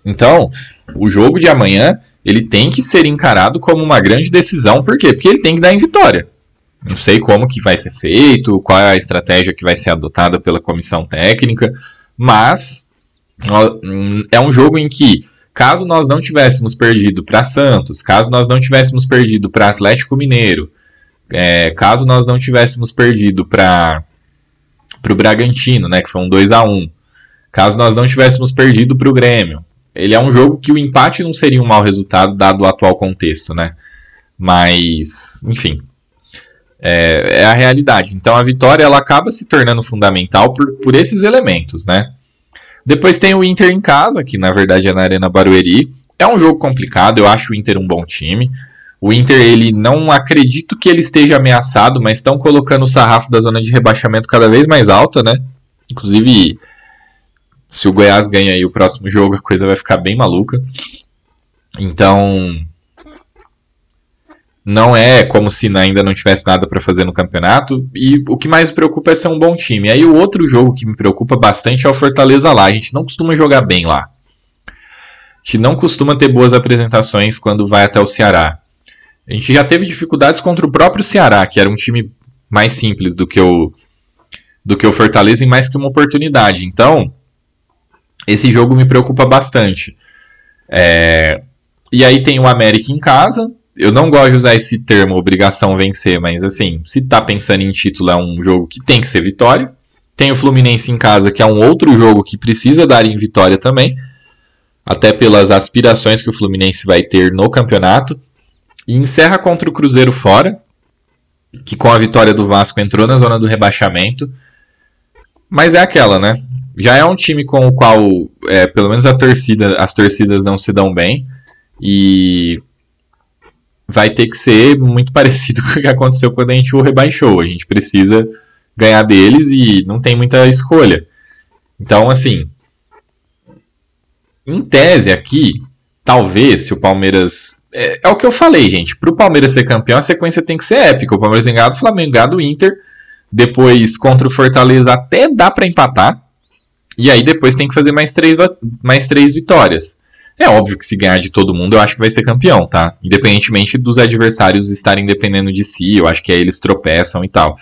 Então, o jogo de amanhã, ele tem que ser encarado como uma grande decisão, por quê? Porque ele tem que dar em vitória. Não sei como que vai ser feito, qual é a estratégia que vai ser adotada pela comissão técnica, mas é um jogo em que, caso nós não tivéssemos perdido para Santos, caso nós não tivéssemos perdido para Atlético Mineiro, é, caso nós não tivéssemos perdido para o Bragantino, né, que foi um 2 a 1 caso nós não tivéssemos perdido para o Grêmio, ele é um jogo que o empate não seria um mau resultado, dado o atual contexto, né? Mas, enfim, é, é, a realidade. Então a vitória ela acaba se tornando fundamental por, por esses elementos, né? Depois tem o Inter em casa, que na verdade é na Arena Barueri. É um jogo complicado, eu acho o Inter um bom time. O Inter, ele não acredito que ele esteja ameaçado, mas estão colocando o sarrafo da zona de rebaixamento cada vez mais alta, né? Inclusive, se o Goiás ganha aí o próximo jogo, a coisa vai ficar bem maluca. Então, não é como se ainda não tivesse nada para fazer no campeonato. E o que mais preocupa é ser um bom time. Aí o outro jogo que me preocupa bastante é o Fortaleza lá. A gente não costuma jogar bem lá. A gente não costuma ter boas apresentações quando vai até o Ceará. A gente já teve dificuldades contra o próprio Ceará, que era um time mais simples do que o do que o Fortaleza e mais que uma oportunidade. Então, esse jogo me preocupa bastante. É... E aí tem o América em casa. Eu não gosto de usar esse termo obrigação vencer, mas assim, se tá pensando em título, é um jogo que tem que ser vitória. Tem o Fluminense em casa, que é um outro jogo que precisa dar em vitória também. Até pelas aspirações que o Fluminense vai ter no campeonato. E encerra contra o Cruzeiro fora, que com a vitória do Vasco entrou na zona do rebaixamento. Mas é aquela, né? já é um time com o qual, é, pelo menos a torcida, as torcidas não se dão bem. E vai ter que ser muito parecido com o que aconteceu quando a gente o rebaixou. A gente precisa ganhar deles e não tem muita escolha. Então, assim, em tese aqui, talvez se o Palmeiras. É, é o que eu falei, gente. Para o Palmeiras ser campeão, a sequência tem que ser épica. O Palmeiras engado, o Flamengo engado, o Inter. Depois contra o Fortaleza até dá para empatar. E aí depois tem que fazer mais três, mais três vitórias. É óbvio que se ganhar de todo mundo, eu acho que vai ser campeão, tá? Independentemente dos adversários estarem dependendo de si, eu acho que aí eles tropeçam e tal.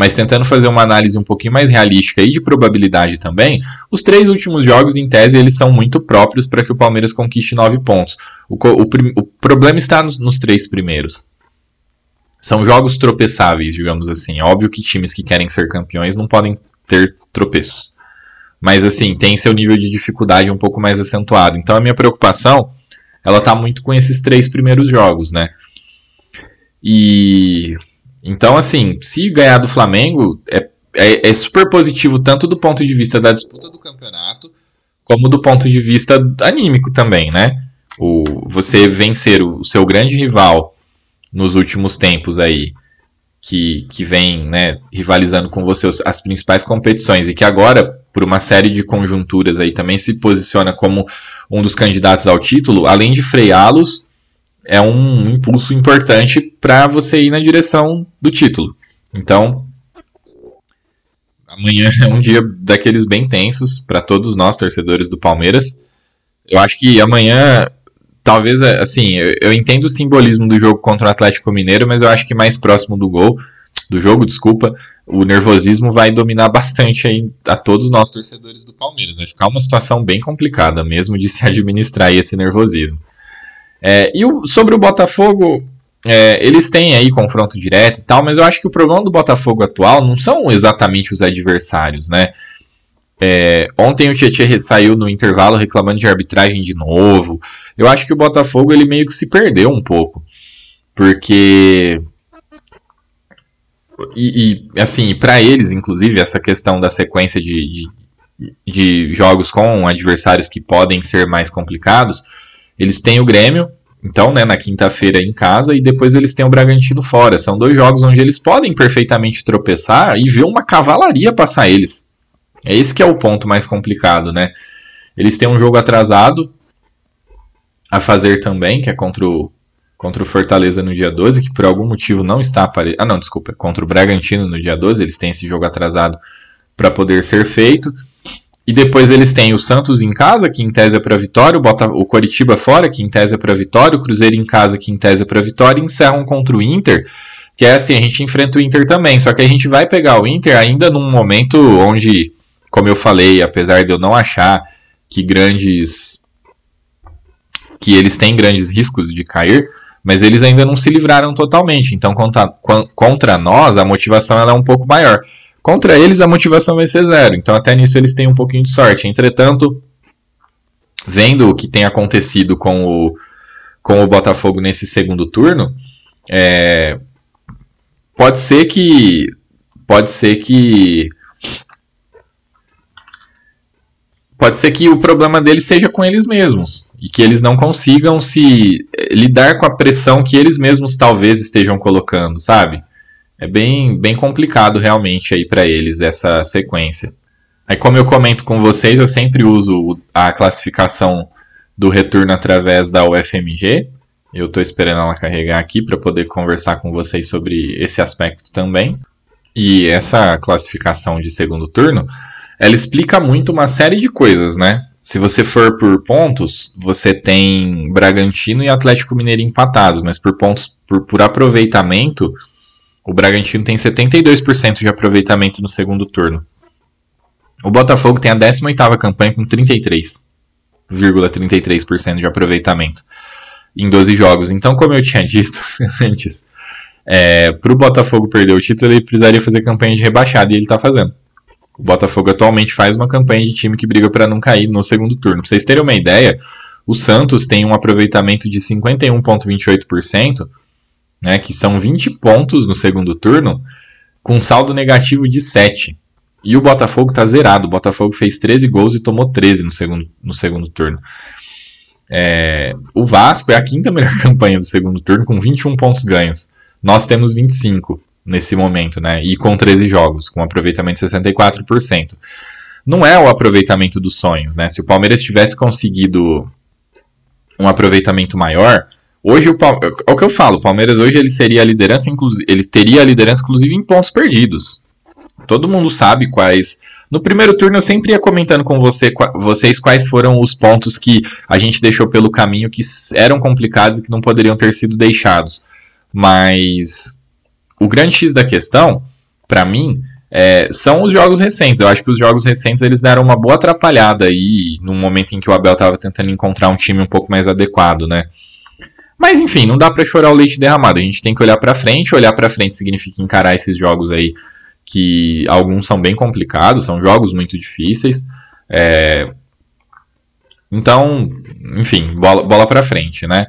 Mas tentando fazer uma análise um pouquinho mais realística e de probabilidade também, os três últimos jogos, em tese, eles são muito próprios para que o Palmeiras conquiste nove pontos. O, o, o problema está nos, nos três primeiros. São jogos tropeçáveis, digamos assim. Óbvio que times que querem ser campeões não podem ter tropeços. Mas assim, tem seu nível de dificuldade um pouco mais acentuado. Então a minha preocupação, ela tá muito com esses três primeiros jogos, né? E então assim, se ganhar do Flamengo é, é, é super positivo tanto do ponto de vista da disputa do campeonato, como do ponto de vista anímico também, né? O, você vencer o, o seu grande rival nos últimos tempos aí, que, que vem né, rivalizando com você as principais competições e que agora, por uma série de conjunturas aí, também se posiciona como um dos candidatos ao título, além de freá-los, é um impulso importante para você ir na direção do título. Então, amanhã é um dia daqueles bem tensos para todos nós, torcedores do Palmeiras. Eu acho que amanhã talvez, é, assim, eu, entendo o simbolismo do jogo contra o Atlético Mineiro, mas eu acho que mais próximo do gol, do jogo, desculpa, o nervosismo vai dominar bastante aí a todos nós torcedores do Palmeiras. Vai ficar uma situação bem complicada mesmo de se administrar esse nervosismo. É, e o, sobre o Botafogo, é, eles têm aí confronto direto e tal, mas eu acho que o problema do Botafogo atual não são exatamente os adversários, né? É, ontem o Tietchan saiu no intervalo reclamando de arbitragem de novo. Eu acho que o Botafogo ele meio que se perdeu um pouco. Porque. E, e assim, para eles, inclusive, essa questão da sequência de, de, de jogos com adversários que podem ser mais complicados, eles têm o Grêmio, então, né, na quinta-feira em casa, e depois eles têm o Bragantino fora. São dois jogos onde eles podem perfeitamente tropeçar e ver uma cavalaria passar eles. É esse que é o ponto mais complicado, né? Eles têm um jogo atrasado a fazer também, que é contra o, contra o Fortaleza no dia 12, que por algum motivo não está aparecendo. Ah, não, desculpa, contra o Bragantino no dia 12, eles têm esse jogo atrasado para poder ser feito. E depois eles têm o Santos em casa, que em tese é para vitória, o, Bota, o Coritiba fora, que em tese é para vitória, o Cruzeiro em casa, que em tese é para vitória, e encerram contra o Inter, que é assim, a gente enfrenta o Inter também, só que a gente vai pegar o Inter ainda num momento onde, como eu falei, apesar de eu não achar que grandes que eles têm grandes riscos de cair, mas eles ainda não se livraram totalmente. Então, contra, contra nós, a motivação ela é um pouco maior. Contra eles, a motivação vai ser zero. Então, até nisso, eles têm um pouquinho de sorte. Entretanto, vendo o que tem acontecido com o, com o Botafogo nesse segundo turno, é, pode ser que. Pode ser que. Pode ser que o problema deles seja com eles mesmos e que eles não consigam se lidar com a pressão que eles mesmos talvez estejam colocando, sabe? É bem, bem complicado realmente aí para eles essa sequência. Aí como eu comento com vocês, eu sempre uso a classificação do retorno através da UFMG. Eu estou esperando ela carregar aqui para poder conversar com vocês sobre esse aspecto também. E essa classificação de segundo turno, ela explica muito uma série de coisas, né? Se você for por pontos, você tem Bragantino e Atlético Mineiro empatados, mas por pontos por, por aproveitamento, o Bragantino tem 72% de aproveitamento no segundo turno. O Botafogo tem a 18ª campanha com 33,33% de aproveitamento em 12 jogos. Então, como eu tinha dito antes, é, para o Botafogo perder o título, ele precisaria fazer campanha de rebaixada e ele está fazendo. O Botafogo atualmente faz uma campanha de time que briga para não cair no segundo turno. Para vocês terem uma ideia, o Santos tem um aproveitamento de 51,28% né, que são 20 pontos no segundo turno, com saldo negativo de 7. E o Botafogo está zerado. O Botafogo fez 13 gols e tomou 13 no segundo, no segundo turno. É, o Vasco é a quinta melhor campanha do segundo turno, com 21 pontos ganhos. Nós temos 25 nesse momento, né? E com 13 jogos, com aproveitamento de 64%. Não é o aproveitamento dos sonhos, né? Se o Palmeiras tivesse conseguido um aproveitamento maior, Hoje o, é o que eu falo, o Palmeiras hoje ele seria a liderança, ele teria a liderança inclusive em pontos perdidos. Todo mundo sabe quais. No primeiro turno eu sempre ia comentando com você, vocês quais foram os pontos que a gente deixou pelo caminho que eram complicados e que não poderiam ter sido deixados. Mas o grande X da questão, para mim, é, são os jogos recentes. Eu acho que os jogos recentes eles deram uma boa atrapalhada aí, no momento em que o Abel estava tentando encontrar um time um pouco mais adequado, né? Mas enfim, não dá para chorar o leite derramado. A gente tem que olhar para frente. Olhar para frente significa encarar esses jogos aí que alguns são bem complicados, são jogos muito difíceis. É... Então, enfim, bola, bola para frente, né?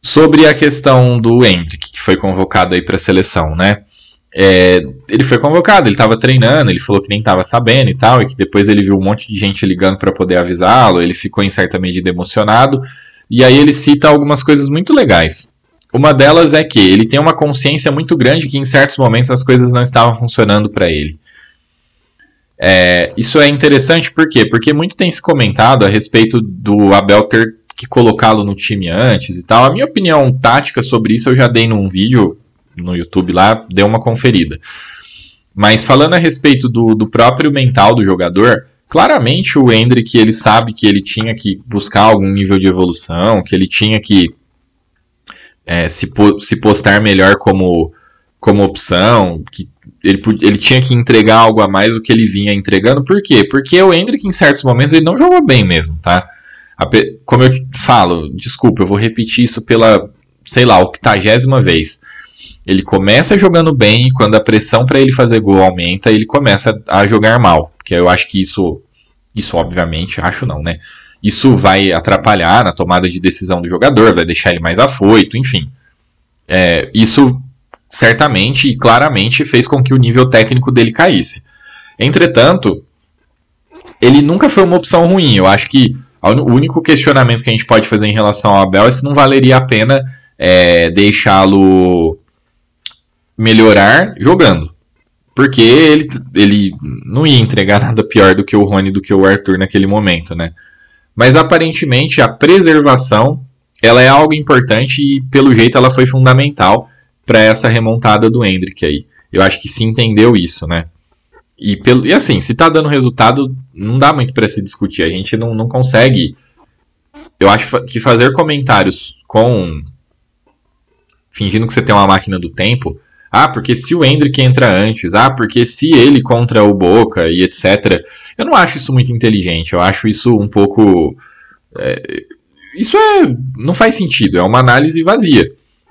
Sobre a questão do Hendrick, que foi convocado aí para a seleção, né? É, ele foi convocado, ele estava treinando, ele falou que nem estava sabendo e tal, e que depois ele viu um monte de gente ligando para poder avisá-lo, ele ficou em certa medida emocionado. E aí ele cita algumas coisas muito legais. Uma delas é que ele tem uma consciência muito grande que em certos momentos as coisas não estavam funcionando para ele. É, isso é interessante por quê? Porque muito tem se comentado a respeito do Abel ter que colocá-lo no time antes e tal. A minha opinião tática sobre isso eu já dei num vídeo no YouTube lá, deu uma conferida. Mas falando a respeito do, do próprio mental do jogador, claramente o Hendrick ele sabe que ele tinha que buscar algum nível de evolução, que ele tinha que é, se, se postar melhor como, como opção, que ele, ele tinha que entregar algo a mais do que ele vinha entregando. Por quê? Porque o Hendrick, em certos momentos, ele não jogou bem mesmo, tá? Como eu falo, desculpa, eu vou repetir isso pela, sei lá, octagésima vez. Ele começa jogando bem e quando a pressão para ele fazer gol aumenta, ele começa a jogar mal. Porque eu acho que isso, isso obviamente, acho não, né? Isso vai atrapalhar na tomada de decisão do jogador, vai deixar ele mais afoito, enfim. É, isso certamente e claramente fez com que o nível técnico dele caísse. Entretanto, ele nunca foi uma opção ruim. Eu acho que o único questionamento que a gente pode fazer em relação ao Abel é se não valeria a pena é, deixá-lo melhorar jogando. Porque ele, ele não ia entregar nada pior do que o Rony, do que o Arthur naquele momento, né? Mas aparentemente a preservação ela é algo importante e pelo jeito ela foi fundamental para essa remontada do Hendrick aí. Eu acho que se entendeu isso, né? E, pelo, e assim, se tá dando resultado, não dá muito para se discutir. A gente não, não consegue. Eu acho que fazer comentários com. fingindo que você tem uma máquina do tempo. Ah, porque se o Hendrick entra antes. Ah, porque se ele contra o Boca e etc. Eu não acho isso muito inteligente. Eu acho isso um pouco. É, isso é. não faz sentido. É uma análise vazia.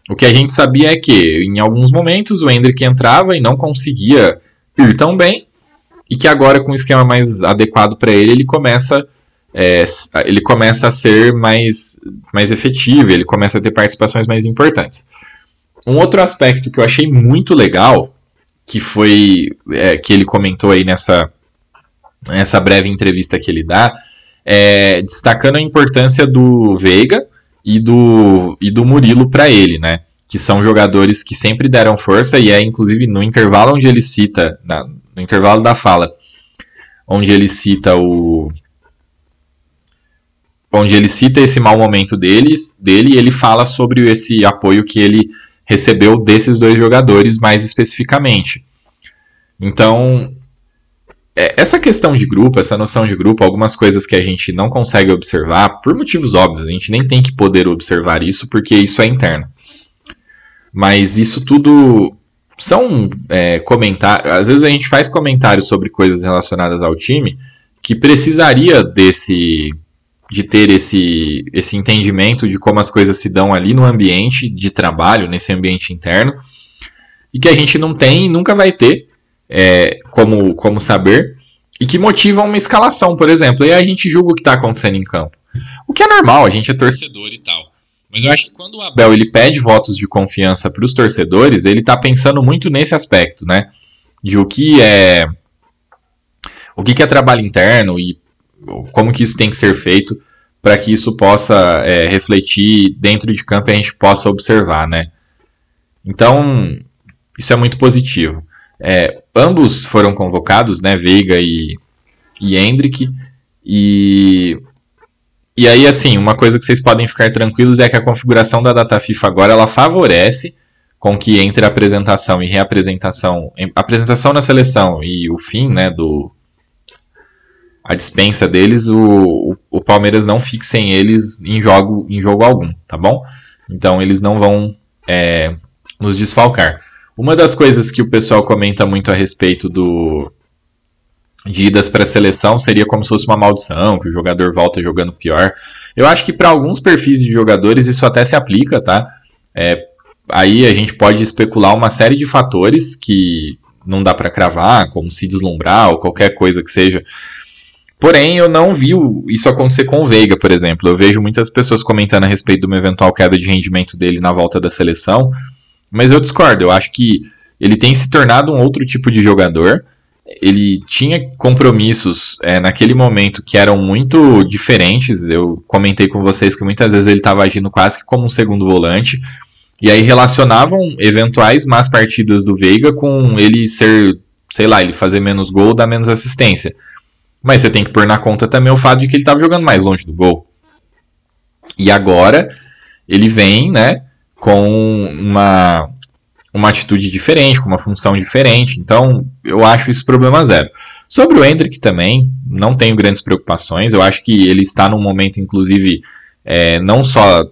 O que a gente sabia é que, em alguns momentos, o Hendrick entrava e não conseguia ir tão bem e que agora com um esquema mais adequado para ele, ele começa é, ele começa a ser mais, mais efetivo, ele começa a ter participações mais importantes. Um outro aspecto que eu achei muito legal, que foi é, que ele comentou aí nessa, nessa breve entrevista que ele dá, é, destacando a importância do Veiga e do, e do Murilo para ele, né? Que são jogadores que sempre deram força e é inclusive no intervalo onde ele cita, na, no intervalo da fala, onde ele cita o onde ele cita esse mau momento deles, dele e ele fala sobre esse apoio que ele recebeu desses dois jogadores mais especificamente. Então, é, essa questão de grupo, essa noção de grupo, algumas coisas que a gente não consegue observar, por motivos óbvios, a gente nem tem que poder observar isso porque isso é interno. Mas isso tudo são é, comentários. Às vezes a gente faz comentários sobre coisas relacionadas ao time que precisaria desse de ter esse, esse entendimento de como as coisas se dão ali no ambiente de trabalho, nesse ambiente interno, e que a gente não tem e nunca vai ter é, como, como saber, e que motivam uma escalação, por exemplo. E a gente julga o que está acontecendo em campo. O que é normal, a gente é torcedor e tal. Mas eu acho que quando o Abel ele pede votos de confiança para os torcedores, ele está pensando muito nesse aspecto, né? De o que é o que é trabalho interno e como que isso tem que ser feito para que isso possa é, refletir dentro de campo e a gente possa observar, né? Então isso é muito positivo. É, ambos foram convocados, né? Veiga e, e Hendrick e e aí, assim, uma coisa que vocês podem ficar tranquilos é que a configuração da data FIFA agora ela favorece com que entre apresentação e reapresentação, apresentação na seleção e o fim, né, do a dispensa deles, o, o Palmeiras não fixem eles em jogo, em jogo algum, tá bom? Então eles não vão é, nos desfalcar. Uma das coisas que o pessoal comenta muito a respeito do, de idas para a seleção seria como se fosse uma maldição, que o jogador volta jogando pior. Eu acho que para alguns perfis de jogadores isso até se aplica, tá? É, aí a gente pode especular uma série de fatores que não dá para cravar, como se deslumbrar ou qualquer coisa que seja. Porém, eu não vi isso acontecer com o Veiga, por exemplo. Eu vejo muitas pessoas comentando a respeito de uma eventual queda de rendimento dele na volta da seleção, mas eu discordo. Eu acho que ele tem se tornado um outro tipo de jogador ele tinha compromissos é, naquele momento que eram muito diferentes. Eu comentei com vocês que muitas vezes ele estava agindo quase que como um segundo volante. E aí relacionavam eventuais más partidas do Veiga com ele ser, sei lá, ele fazer menos gol, dar menos assistência. Mas você tem que pôr na conta também o fato de que ele estava jogando mais longe do gol. E agora ele vem, né, com uma uma atitude diferente, com uma função diferente. Então, eu acho isso problema zero. Sobre o Hendrick também, não tenho grandes preocupações. Eu acho que ele está num momento, inclusive, é, não só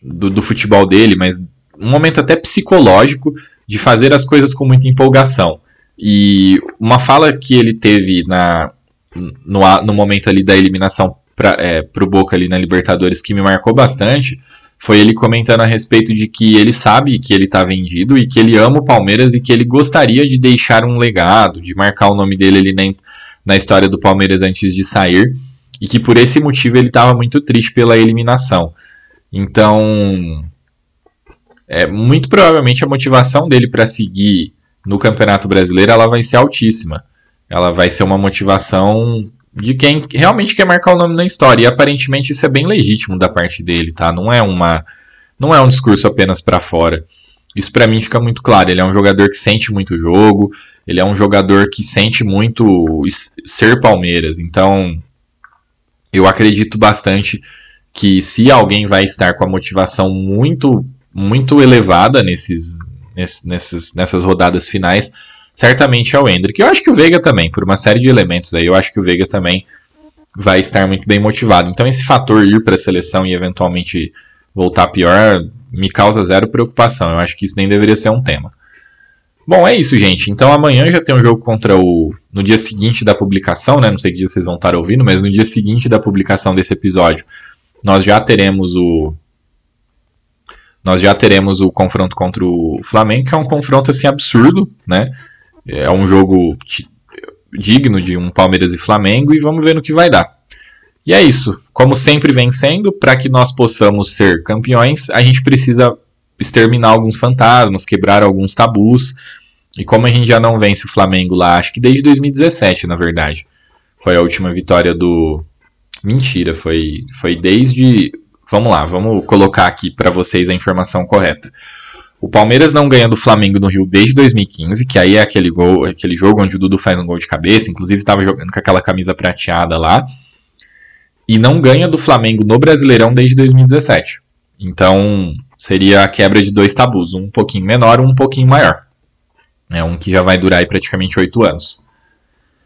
do, do, futebol dele, mas um momento até psicológico de fazer as coisas com muita empolgação. E uma fala que ele teve na, no, no momento ali da eliminação para é, o Boca ali na Libertadores que me marcou bastante foi ele comentando a respeito de que ele sabe que ele está vendido e que ele ama o Palmeiras e que ele gostaria de deixar um legado, de marcar o nome dele ali na, na história do Palmeiras antes de sair e que por esse motivo ele estava muito triste pela eliminação. Então, é, muito provavelmente a motivação dele para seguir no Campeonato Brasileiro ela vai ser altíssima. Ela vai ser uma motivação de quem realmente quer marcar o nome na história. E aparentemente isso é bem legítimo da parte dele, tá? Não é uma não é um discurso apenas para fora. Isso para mim fica muito claro. Ele é um jogador que sente muito o jogo, ele é um jogador que sente muito ser Palmeiras. Então, eu acredito bastante que se alguém vai estar com a motivação muito muito elevada nesses, nesses, nessas rodadas finais, certamente é o Hendrick. Eu acho que o Veiga também, por uma série de elementos aí, eu acho que o Veiga também vai estar muito bem motivado. Então esse fator ir para a seleção e eventualmente voltar pior me causa zero preocupação. Eu acho que isso nem deveria ser um tema. Bom, é isso, gente. Então amanhã já tem um jogo contra o. No dia seguinte da publicação, né? Não sei que dia vocês vão estar ouvindo, mas no dia seguinte da publicação desse episódio, nós já teremos o. Nós já teremos o confronto contra o Flamengo, que é um confronto assim absurdo, né? É um jogo digno de um Palmeiras e Flamengo e vamos ver no que vai dar. E é isso. Como sempre vem sendo, para que nós possamos ser campeões, a gente precisa exterminar alguns fantasmas, quebrar alguns tabus. E como a gente já não vence o Flamengo lá, acho que desde 2017, na verdade. Foi a última vitória do. Mentira, foi, foi desde. Vamos lá, vamos colocar aqui para vocês a informação correta. O Palmeiras não ganha do Flamengo no Rio desde 2015, que aí é aquele, gol, aquele jogo onde o Dudu faz um gol de cabeça, inclusive estava jogando com aquela camisa prateada lá. E não ganha do Flamengo no Brasileirão desde 2017. Então seria a quebra de dois tabus, um pouquinho menor, um pouquinho maior. É um que já vai durar aí praticamente oito anos.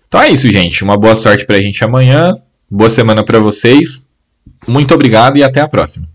Então é isso, gente. Uma boa sorte pra gente amanhã. Boa semana para vocês. Muito obrigado e até a próxima.